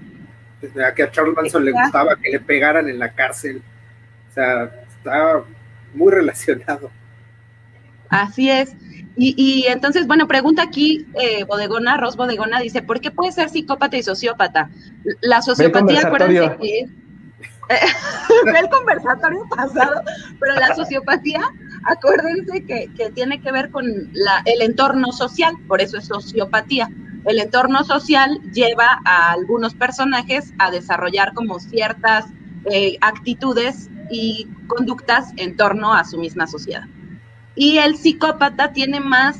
A que a Charles Manson le gustaba que le pegaran en la cárcel. O sea, estaba muy relacionado. Así es. Y, entonces, bueno, pregunta aquí eh, Bodegona, Ros Bodegona, dice, ¿por qué puede ser psicópata y sociópata? La sociopatía, acuérdense que es... el conversatorio pasado, pero la sociopatía, acuérdense que, tiene que ver con la, el entorno social, por eso es sociopatía. El entorno social lleva a algunos personajes a desarrollar como ciertas eh, actitudes y conductas en torno a su misma sociedad. Y el psicópata tiene más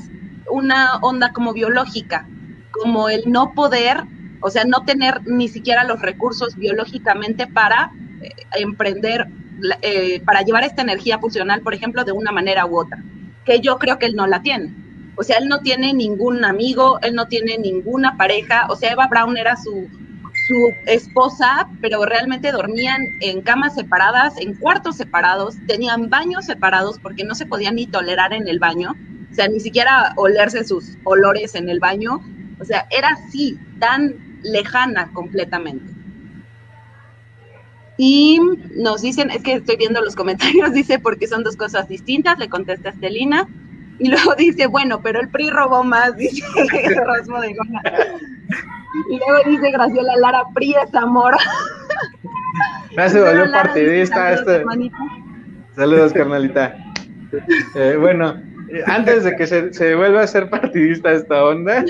una onda como biológica, como el no poder, o sea, no tener ni siquiera los recursos biológicamente para emprender, eh, para llevar esta energía funcional, por ejemplo, de una manera u otra, que yo creo que él no la tiene. O sea, él no tiene ningún amigo, él no tiene ninguna pareja, o sea, Eva Brown era su, su esposa, pero realmente dormían en camas separadas, en cuartos separados, tenían baños separados porque no se podían ni tolerar en el baño, o sea, ni siquiera olerse sus olores en el baño, o sea, era así, tan lejana completamente. Y nos dicen, es que estoy viendo los comentarios, dice, porque son dos cosas distintas, le contesta Estelina. Y luego dice, bueno, pero el PRI robó más, dice Erasmo de Gona. Y luego dice Graciela Lara, PRI es amor. Ya se volvió partidista. Este... Saludos, carnalita. Eh, bueno, antes de que se, vuelva a ser partidista esta onda,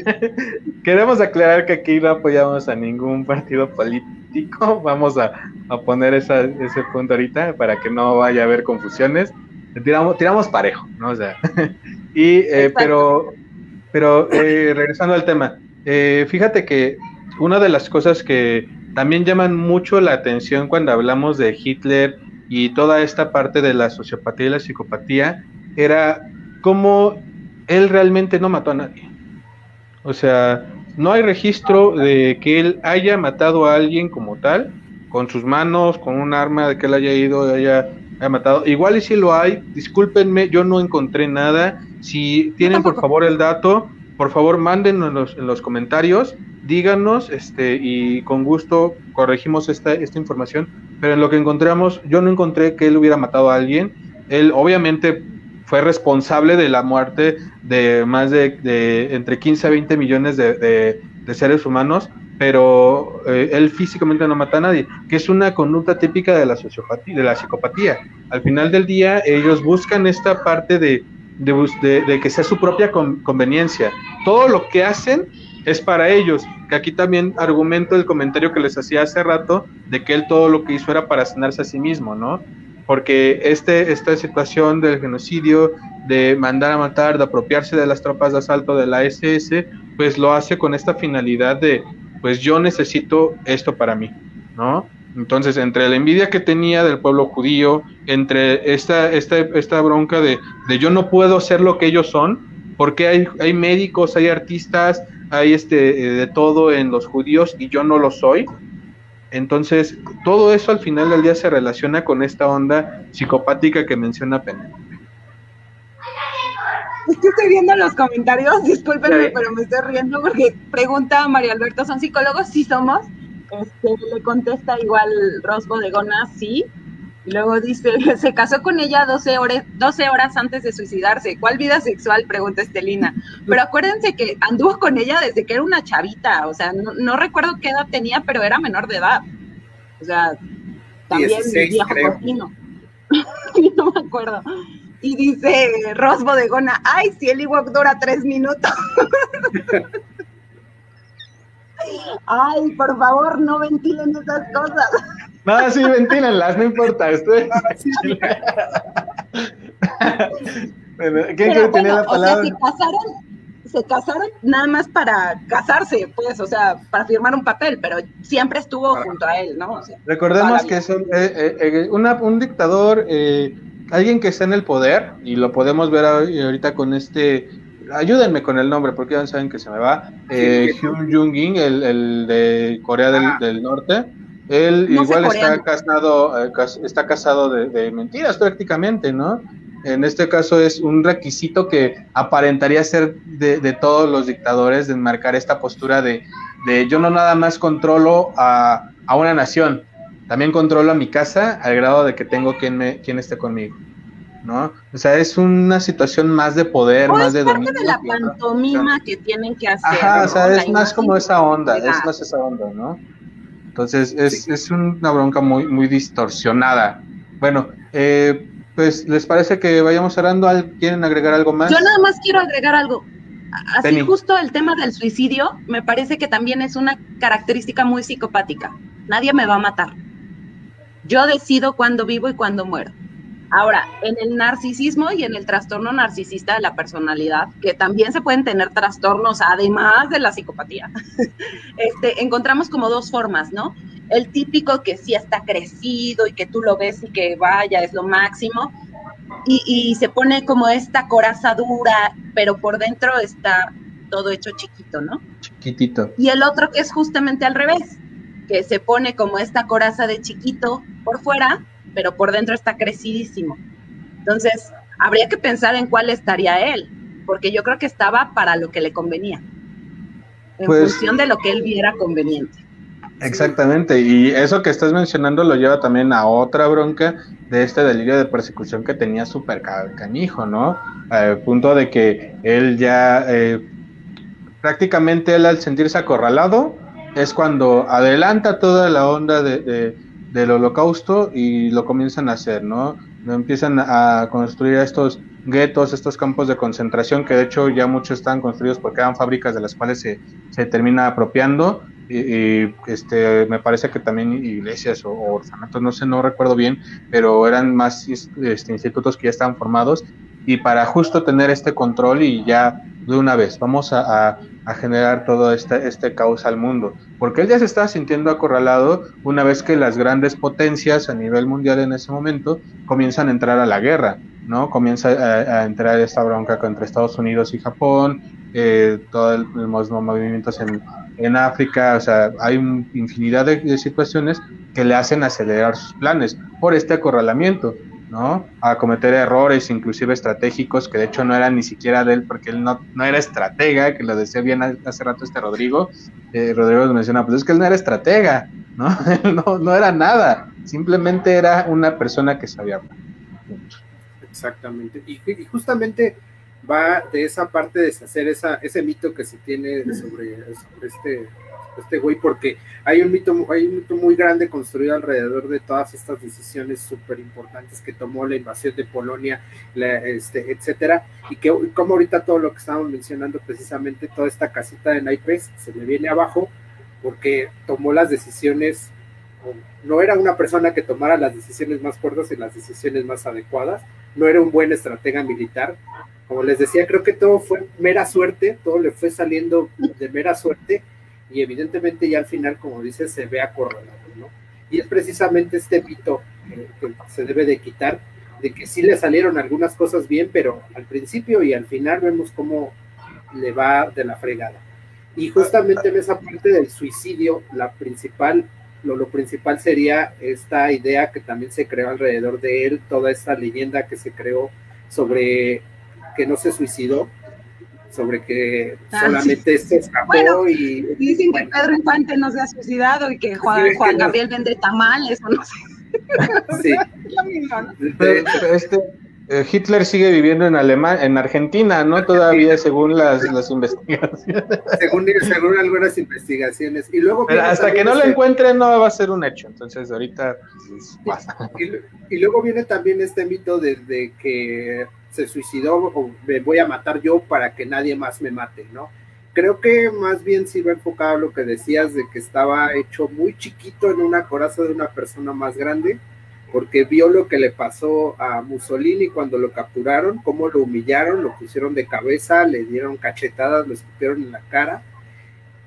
queremos aclarar que aquí no apoyamos a ningún partido político. Vamos a, poner ese punto ahorita para que no vaya a haber confusiones. Tiramos, tiramos parejo, ¿no? O sea, y, eh, pero, pero eh, regresando al tema, eh, fíjate que una de las cosas que también llaman mucho la atención cuando hablamos de Hitler y toda esta parte de la sociopatía y la psicopatía era cómo él realmente no mató a nadie. O sea, no hay registro de que él haya matado a alguien como tal, con sus manos, con un arma, de que él haya ido, haya, haya matado. Igual y si lo hay, discúlpenme, yo no encontré nada. Si tienen por favor el dato, por favor mándenlo en los, en los comentarios, díganos este, y con gusto corregimos esta, esta información. Pero en lo que encontramos, yo no encontré que él hubiera matado a alguien. Él obviamente fue responsable de la muerte de más de, entre 15 a 20 millones de, seres humanos, pero eh, él físicamente no mata a nadie, que es una conducta típica de la sociopatía, de la psicopatía. Al final del día, ellos buscan esta parte de de, que sea su propia conveniencia. Todo lo que hacen es para ellos, que aquí también argumento el comentario que les hacía hace rato de que él todo lo que hizo era para sanarse a sí mismo, ¿no? Porque este, esta situación del genocidio, de mandar a matar, de apropiarse de las tropas de asalto de la SS, pues lo hace con esta finalidad de, pues yo necesito esto para mí, ¿no? Entonces, entre la envidia que tenía del pueblo judío, entre esta, esta, esta bronca de, de yo no puedo ser lo que ellos son, porque hay, hay médicos, hay artistas, hay este, eh, de todo en los judíos y yo no lo soy. Entonces, todo eso al final del día se relaciona con esta onda psicopática que menciona Penélope. Es que estoy viendo los comentarios, discúlpenme, pero me estoy riendo porque pregunta María Alberto, ¿son psicólogos? Sí somos. Este, le contesta igual Rosbo de Gona, sí. Y luego dice, se casó con ella 12 horas, 12 horas antes de suicidarse. ¿Cuál vida sexual? Pregunta Estelina. Pero acuérdense que anduvo con ella desde que era una chavita. O sea, no, recuerdo qué edad tenía, pero era menor de edad. O sea, también viejo cocino. no me acuerdo. Y dice Rosbo de Gona, ay, si el Ewok dura tres minutos. Ay, por favor, no ventilen esas cosas. No, sí, ventílenlas, no importa. Estoy... ¿Quién quiere tener la palabra? se casaron, se casaron nada más para casarse, pues, o sea, para firmar un papel, pero siempre estuvo junto a él, ¿no? Recordemos que es un, eh, eh, eh, un dictador, alguien que está en el poder, y lo podemos ver ahorita con este ayúdenme con el nombre porque ya saben que se me va. Eh, Hyun Jung-in, el, de Corea del, ah. Norte. Él igual está casado, eh, está casado de, mentiras prácticamente, ¿no? En este caso es un requisito que aparentaría ser de, todos los dictadores, de enmarcar esta postura de, yo no nada más controlo a, a, una nación, también controlo a mi casa al grado de que tengo quien, me, quien esté conmigo. ¿no? O sea, es una situación más de poder, más de dominio. Es parte de la pantomima que tienen que hacer. Ajá, o sea, es más como esa onda, es más esa onda, ¿no? Entonces, es, es una bronca muy, muy distorsionada. Bueno, eh, pues, ¿les parece que vayamos cerrando? ¿Quieren agregar algo más? Yo nada más quiero agregar algo. Así justo el tema del suicidio me parece que también es una característica muy psicopática. Nadie me va a matar. Yo decido cuándo vivo y cuándo muero. Ahora, en el narcisismo y en el trastorno narcisista de la personalidad, que también se pueden tener trastornos además de la psicopatía, este, encontramos como dos formas, ¿no? El típico que sí está crecido y que tú lo ves y que vaya, es lo máximo, y, y se pone como esta coraza dura, pero por dentro está todo hecho chiquito, ¿no? Chiquitito. Y el otro que es justamente al revés, que se pone como esta coraza de chiquito por fuera, pero por dentro está crecidísimo. Entonces, habría que pensar en cuál estaría él, porque yo creo que estaba para lo que le convenía, en pues función de lo que él viera conveniente. Exactamente, y eso que estás mencionando lo lleva también a otra bronca de este delirio de persecución que tenía súper canijo, ¿no? Al punto de que él ya, eh, prácticamente él al sentirse acorralado, es cuando adelanta toda la onda de del holocausto y lo comienzan a hacer, ¿no? Empiezan a construir estos guetos, estos campos de concentración, que de hecho ya muchos están construidos porque eran fábricas de las cuales se, se termina apropiando. Y, este, me parece que también iglesias o, orfanatos, no sé, no recuerdo bien, pero eran más este, institutos que ya estaban formados. Y para justo tener este control y ya de una vez, vamos a generar todo este, este caos al mundo, porque él ya se está sintiendo acorralado una vez que las grandes potencias a nivel mundial en ese momento comienzan a entrar a la guerra, ¿no? Comienza a, entrar esta bronca entre Estados Unidos y Japón, eh, todos los movimientos en, en, África, o sea, hay infinidad de situaciones que le hacen acelerar sus planes por este acorralamiento. ¿No? A cometer errores, inclusive estratégicos, que de hecho no eran ni siquiera de él, porque él no, no era estratega, que lo decía bien hace rato este Rodrigo. Eh, Rodrigo nos menciona, pues es que él no era estratega, ¿no? no, no era nada, simplemente era una persona que sabía hablar. Exactamente, y, justamente va de esa parte de deshacer esa, ese mito que se tiene sobre este este güey, porque hay un mito, hay un mito muy grande construido alrededor de todas estas decisiones súper importantes que tomó la invasión de Polonia, este, etcétera, y que como ahorita todo lo que estábamos mencionando, precisamente toda esta casita de naipes se le viene abajo porque tomó las decisiones, no era una persona que tomara las decisiones más fuertes y las decisiones más adecuadas, no era un buen estratega militar, como les decía, creo que todo fue mera suerte, todo le fue saliendo de mera suerte y evidentemente ya al final, como dice, se ve acorralado, ¿no? Y es precisamente este mito que se debe de quitar, de que sí le salieron algunas cosas bien, pero al principio y al final vemos cómo le va de la fregada. Y justamente en esa parte del suicidio, la principal, lo, lo principal sería esta idea que también se creó alrededor de él, toda esta leyenda que se creó sobre que no se suicidó, sobre que ah, solamente se escapó y... Dicen que Pedro Infante no se ha suicidado y que Juan, Juan Gabriel vende tamales o no sé. Sí. este, eh, Hitler sigue viviendo en Alemania, en Argentina, ¿no? Todavía según las, las investigaciones. Según, según algunas investigaciones. Y luego hasta que no lo encuentren no va a ser un hecho. Entonces ahorita pues, y, y, luego viene también este mito de, de que se suicidó o me voy a matar yo para que nadie más me mate, ¿no? Creo que más bien sí va enfocado a lo que decías de que estaba hecho muy chiquito en una coraza de una persona más grande, porque vio lo que le pasó a Mussolini cuando lo capturaron, cómo lo humillaron, lo pusieron de cabeza, le dieron cachetadas, lo escupieron en la cara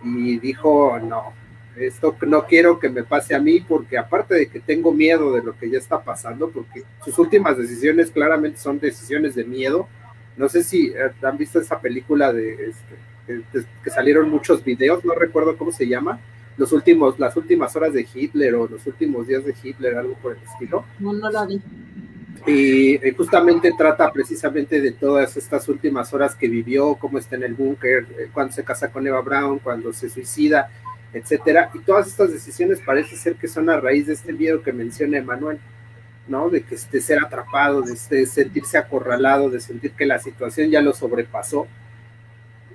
y dijo, no, esto no quiero que me pase a mí porque aparte de que tengo miedo de lo que ya está pasando, porque sus últimas decisiones claramente son decisiones de miedo. No sé si eh, han visto esa película de, este, que salieron muchos videos, no recuerdo cómo se llama, los últimos, las últimas horas de Hitler o los últimos días de Hitler, algo por el estilo. No, no la vi. Y, justamente trata precisamente de todas estas últimas horas que vivió, cómo está en el búnker, eh, cuando se casa con Eva Brown, cuando se suicida, etcétera. Y todas estas decisiones parece ser que son a raíz de este miedo que menciona Emanuel. ¿no? De que de ser atrapado, de, de sentirse acorralado, de sentir que la situación ya lo sobrepasó,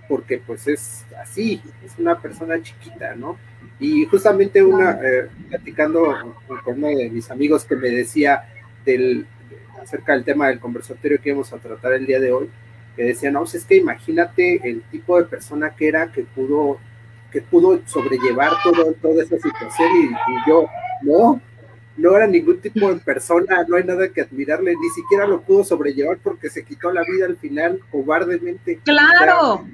porque pues es así, es una persona chiquita, ¿no? Y justamente una, eh, platicando con uno de mis amigos que me decía del, acerca del tema del conversatorio que íbamos a tratar el día de hoy, que decía, no, pues es que imagínate el tipo de persona que era que pudo, que pudo sobrellevar todo, toda esa situación y, yo, no, no era ningún tipo de persona, no hay nada que admirarle, ni siquiera lo pudo sobrellevar porque se quitó la vida al final cobardemente. Claro,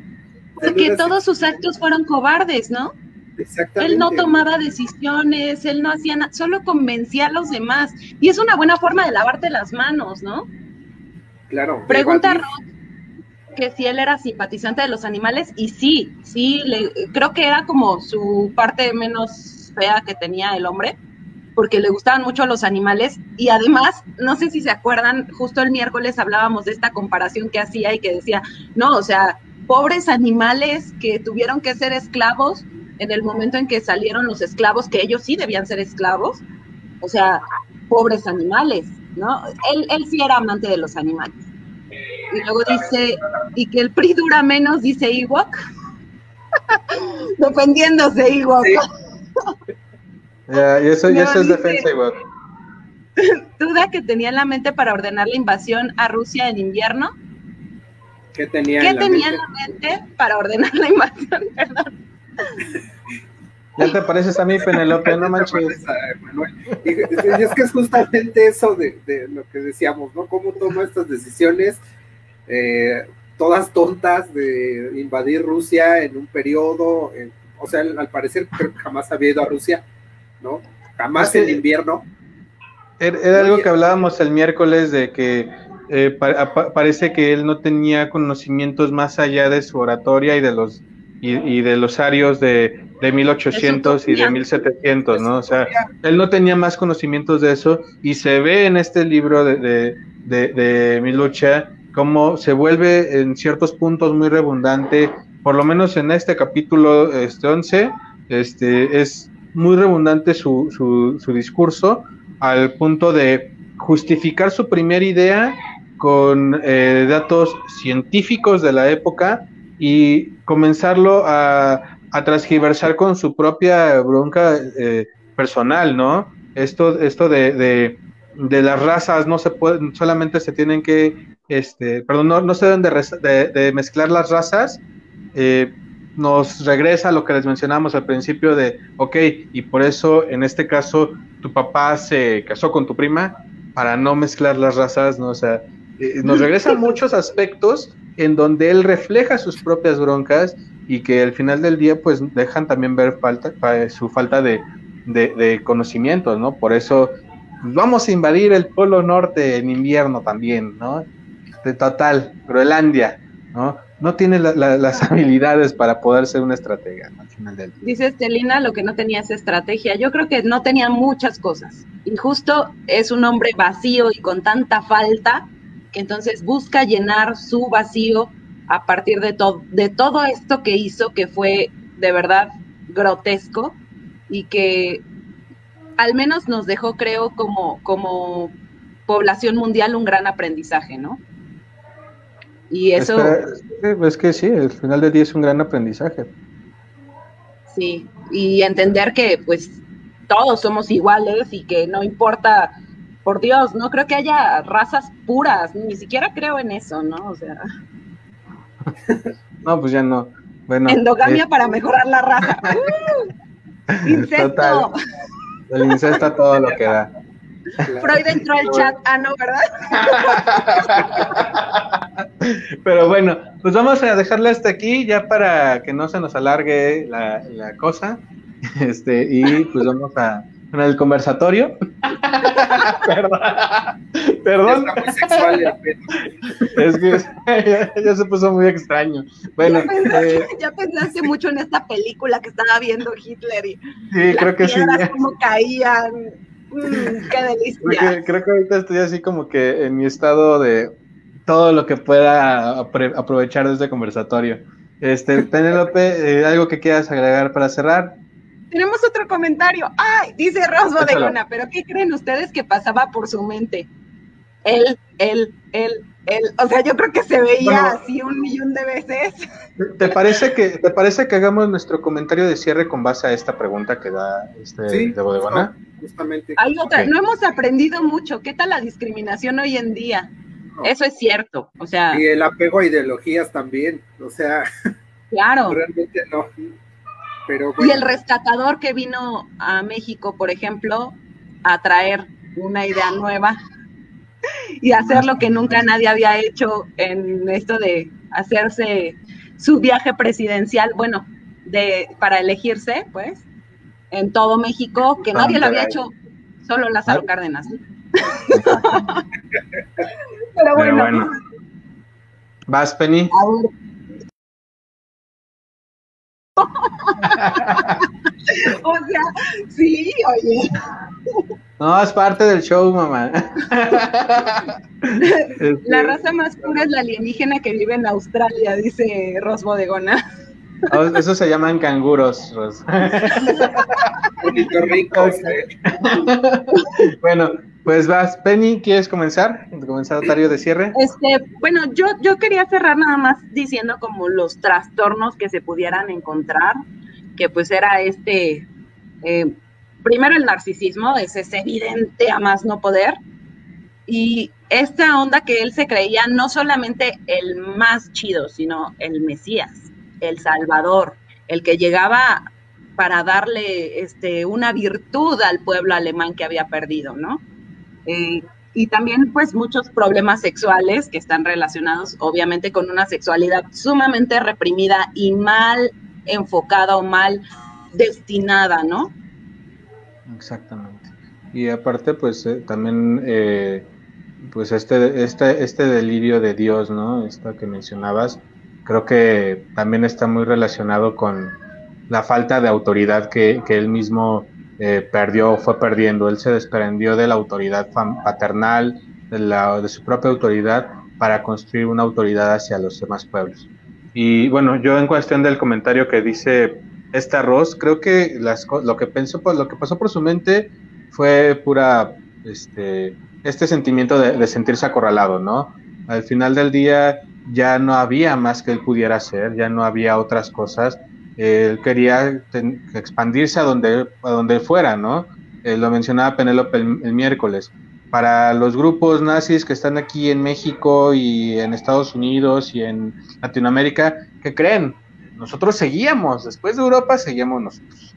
porque todos sus actos fueron cobardes, ¿no? Exactamente. Él no tomaba decisiones, él no hacía nada, solo convencía a los demás. Y es una buena forma de lavarte las manos, ¿no? Claro. Pregunta a que si él era simpatizante de los animales, y sí, sí, le, creo que era como su parte menos fea que tenía el hombre, porque le gustaban mucho los animales, y además, no sé si se acuerdan, justo el miércoles hablábamos de esta comparación que hacía y que decía, no, o sea, pobres animales que tuvieron que ser esclavos en el momento en que salieron los esclavos, que ellos sí debían ser esclavos, o sea, pobres animales, ¿no? Él, él sí era amante de los animales. Y luego dice, y que el PRI dura menos, dice Ewok, defendiéndose Ewok. y eso, es defensa Ewok. Duda que tenía en la mente para ordenar la invasión a Rusia en invierno. ¿Qué tenía, en, la tenía en la mente para ordenar la invasión? Perdón. Ya te pareces a mí, Penelope, no manches. Y, es que es justamente eso de, lo que decíamos, ¿no? Cómo toma estas decisiones, eh, todas tontas, de invadir Rusia en un periodo, o sea, al parecer jamás había ido a Rusia, ¿no? Jamás en invierno. Era, algo que hablábamos el miércoles de que eh, parece que él no tenía conocimientos más allá de su oratoria y de los y, de los arios de, de 1800 y de 1700, ¿no? O sea, él no tenía más conocimientos de eso y se ve en este libro de, de, de, de Mi lucha cómo se vuelve en ciertos puntos muy redundante, por lo menos en este capítulo este 11, este, es muy redundante su, su, su discurso al punto de justificar su primera idea con eh, datos científicos de la época y comenzarlo a, a transgiversar con su propia bronca eh, personal, ¿no? Esto, esto de, de, las razas no se puede, solamente se tienen que, este, perdón, no, no se deben de, de, mezclar las razas. Eh, nos regresa a lo que les mencionamos al principio de, ok, y por eso en este caso tu papá se casó con tu prima para no mezclar las razas, ¿no? O sea, eh, nos regresa a muchos aspectos en donde él refleja sus propias broncas y que al final del día pues dejan también ver falta, su falta de, de, conocimientos, ¿no? Por eso vamos a invadir el Polo Norte en invierno también, ¿no? De total, Groenlandia, ¿no? No tiene las habilidades para poder ser una estratega al final del día. Dice Estelina, lo que no tenía es estrategia. Yo creo que no tenía muchas cosas. Y justo es un hombre vacío y con tanta falta entonces busca llenar su vacío a partir de, todo de todo esto que hizo, que fue de verdad grotesco y que al menos nos dejó, creo, como, como población mundial un gran aprendizaje, ¿no? Y eso... Es que, sí, al final del día es un gran aprendizaje. Sí, y entender que pues todos somos iguales y que no importa por Dios, no creo que haya razas puras, ni siquiera creo en eso, ¿no? O sea. no, pues ya no. Bueno, Endogamia eh, para mejorar la raza. ¡Uh! Incesto. El incesto todo lo que da. Freud entró al chat, ah, no, ¿verdad? Pero bueno, pues vamos a dejarle hasta aquí ya para que no se nos alargue la, la cosa. Este, y pues vamos a, en el conversatorio. Perdón. Perdón. es que ya, se puso muy extraño. Bueno, ya pensaste, eh, mucho en esta película que estaba viendo Hitler y sí, creo que sí. como caían. Mm, qué delicia. creo que ahorita estoy así como que en mi estado de todo lo que pueda aprovechar de este conversatorio. Este, Penélope, eh, ¿algo que quieras agregar para cerrar? tenemos otro comentario. Ay, dice Ros Bodegona, pero ¿qué creen ustedes que pasaba por su mente? Él, él, él, O sea, yo creo que se veía así un millón de veces. ¿Te parece que te parece que hagamos nuestro comentario de cierre con base a esta pregunta que da este de Bodegona? justamente. Hay otra, no hemos aprendido mucho. ¿Qué tal la discriminación hoy en día? Eso es cierto, o sea. Y el apego a ideologías también, o sea. Claro. Realmente no. Pero Y el rescatador que vino a México, por ejemplo, a traer una idea nueva y hacer lo que nunca nadie había hecho en esto de hacerse su viaje presidencial, bueno, de para elegirse, pues, en todo México, que nadie lo había hecho, solo Lázaro Cárdenas. Pero bueno. ¿Vas, Penny? o sea, sí, oye. No, es parte del show, mamá. La raza más pura es la alienígena que vive en Australia, dice Ros Bodegona. Oh, eso se llaman canguros, Ros. bueno, pues vas, Penny, ¿quieres comenzar? ¿Comenzar de cierre? Este, bueno, yo, yo quería cerrar nada más diciendo como los trastornos que se pudieran encontrar, que pues era este, eh, primero el narcisismo, es evidente a más no poder, y esta onda que él se creía no solamente el más chido, sino el Mesías, el Salvador, el que llegaba para darle este, una virtud al pueblo alemán que había perdido, ¿no? Eh, y también pues muchos problemas sexuales que están relacionados obviamente con una sexualidad sumamente reprimida y mal enfocada o mal destinada, ¿no? Exactamente. Y aparte pues eh, también eh, pues este, este, este delirio de Dios, ¿no? Esto que mencionabas, creo que también está muy relacionado con la falta de autoridad que, que él mismo eh, perdió, fue perdiendo. Él se desprendió de la autoridad paternal, de, la, de su propia autoridad, para construir una autoridad hacia los demás pueblos. Y bueno, yo en cuestión del comentario que dice este arroz, creo que las, lo que pensó, pues, lo que pasó por su mente fue pura, este, este sentimiento de, de, sentirse acorralado, ¿no? Al final del día ya no había más que él pudiera hacer, ya no había otras cosas él quería expandirse a donde, a donde fuera, ¿no? Eh, lo mencionaba Penélope el, miércoles. Para los grupos nazis que están aquí en México y en Estados Unidos y en Latinoamérica, ¿qué creen? Nosotros seguíamos, después de Europa seguíamos nosotros.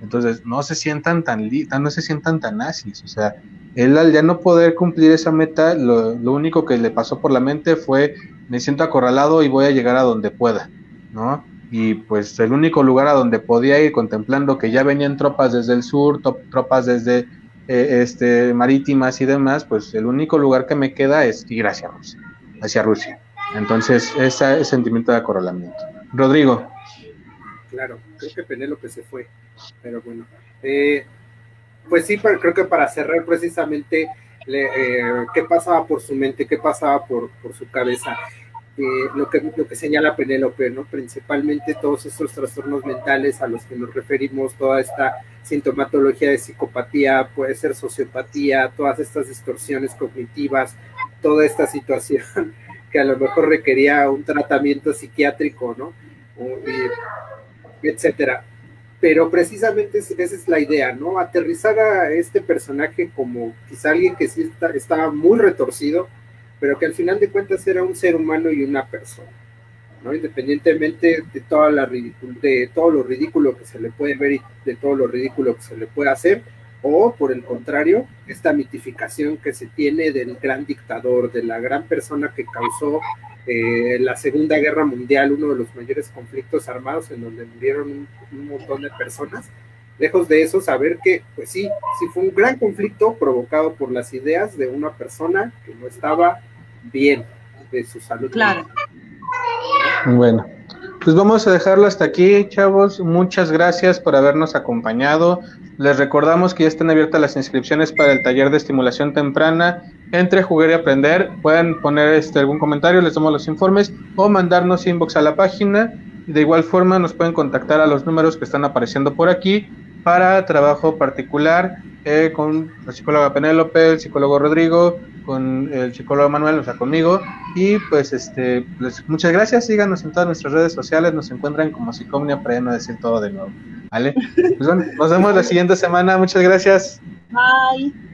Entonces, no se sientan tan, no se sientan tan nazis, o sea, él al ya no poder cumplir esa meta, lo único que le pasó por la mente fue, me siento acorralado y voy a llegar a donde pueda, ¿no? Y pues el único lugar a donde podía ir contemplando que ya venían tropas desde el sur, tropas desde eh, este, marítimas y demás, pues el único lugar que me queda es ir hacia Rusia, hacia Rusia. Entonces, ese sentimiento de acorralamiento. Rodrigo. Claro, creo que Penélope se fue, pero bueno. Eh, pues sí, pero creo que para cerrar precisamente eh, qué pasaba por su mente, qué pasaba por, por su cabeza. Eh, lo, que, lo que señala Penélope, ¿no? principalmente todos estos trastornos mentales a los que nos referimos, toda esta sintomatología de psicopatía, puede ser sociopatía, todas estas distorsiones cognitivas, toda esta situación que a lo mejor requería un tratamiento psiquiátrico, ¿no? etcétera. Pero precisamente esa es la idea, ¿no? Aterrizar a este personaje como quizá alguien que sí estaba muy retorcido, pero que al final de cuentas era un ser humano y una persona, ¿no? Independientemente de, toda la de todo lo ridículo que se le puede ver y de todo lo ridículo que se le puede hacer, o por el contrario, esta mitificación que se tiene del gran dictador, de la gran persona que causó eh, la Segunda Guerra Mundial, uno de los mayores conflictos armados en donde murieron un, un, montón de personas. Lejos de eso, saber que, pues sí, sí fue un gran conflicto provocado por las ideas de una persona que no estaba bien de su salud. Claro. Bueno, pues vamos a dejarlo hasta aquí, chavos. Muchas gracias por habernos acompañado. Les recordamos que ya están abiertas las inscripciones para el taller de estimulación temprana entre jugar y aprender. Pueden poner este, algún comentario, les damos los informes o mandarnos inbox a la página. De igual forma nos pueden contactar a los números que están apareciendo por aquí para trabajo particular eh, con la psicóloga Penélope, el psicólogo Rodrigo, con el psicólogo Manuel, o sea, conmigo. Y pues, este, pues, muchas gracias. Síganos en todas nuestras redes sociales. Nos encuentran como Psicomnia para no decir todo de nuevo. ¿Vale? Pues bueno, nos vemos la siguiente semana. Muchas gracias. Bye.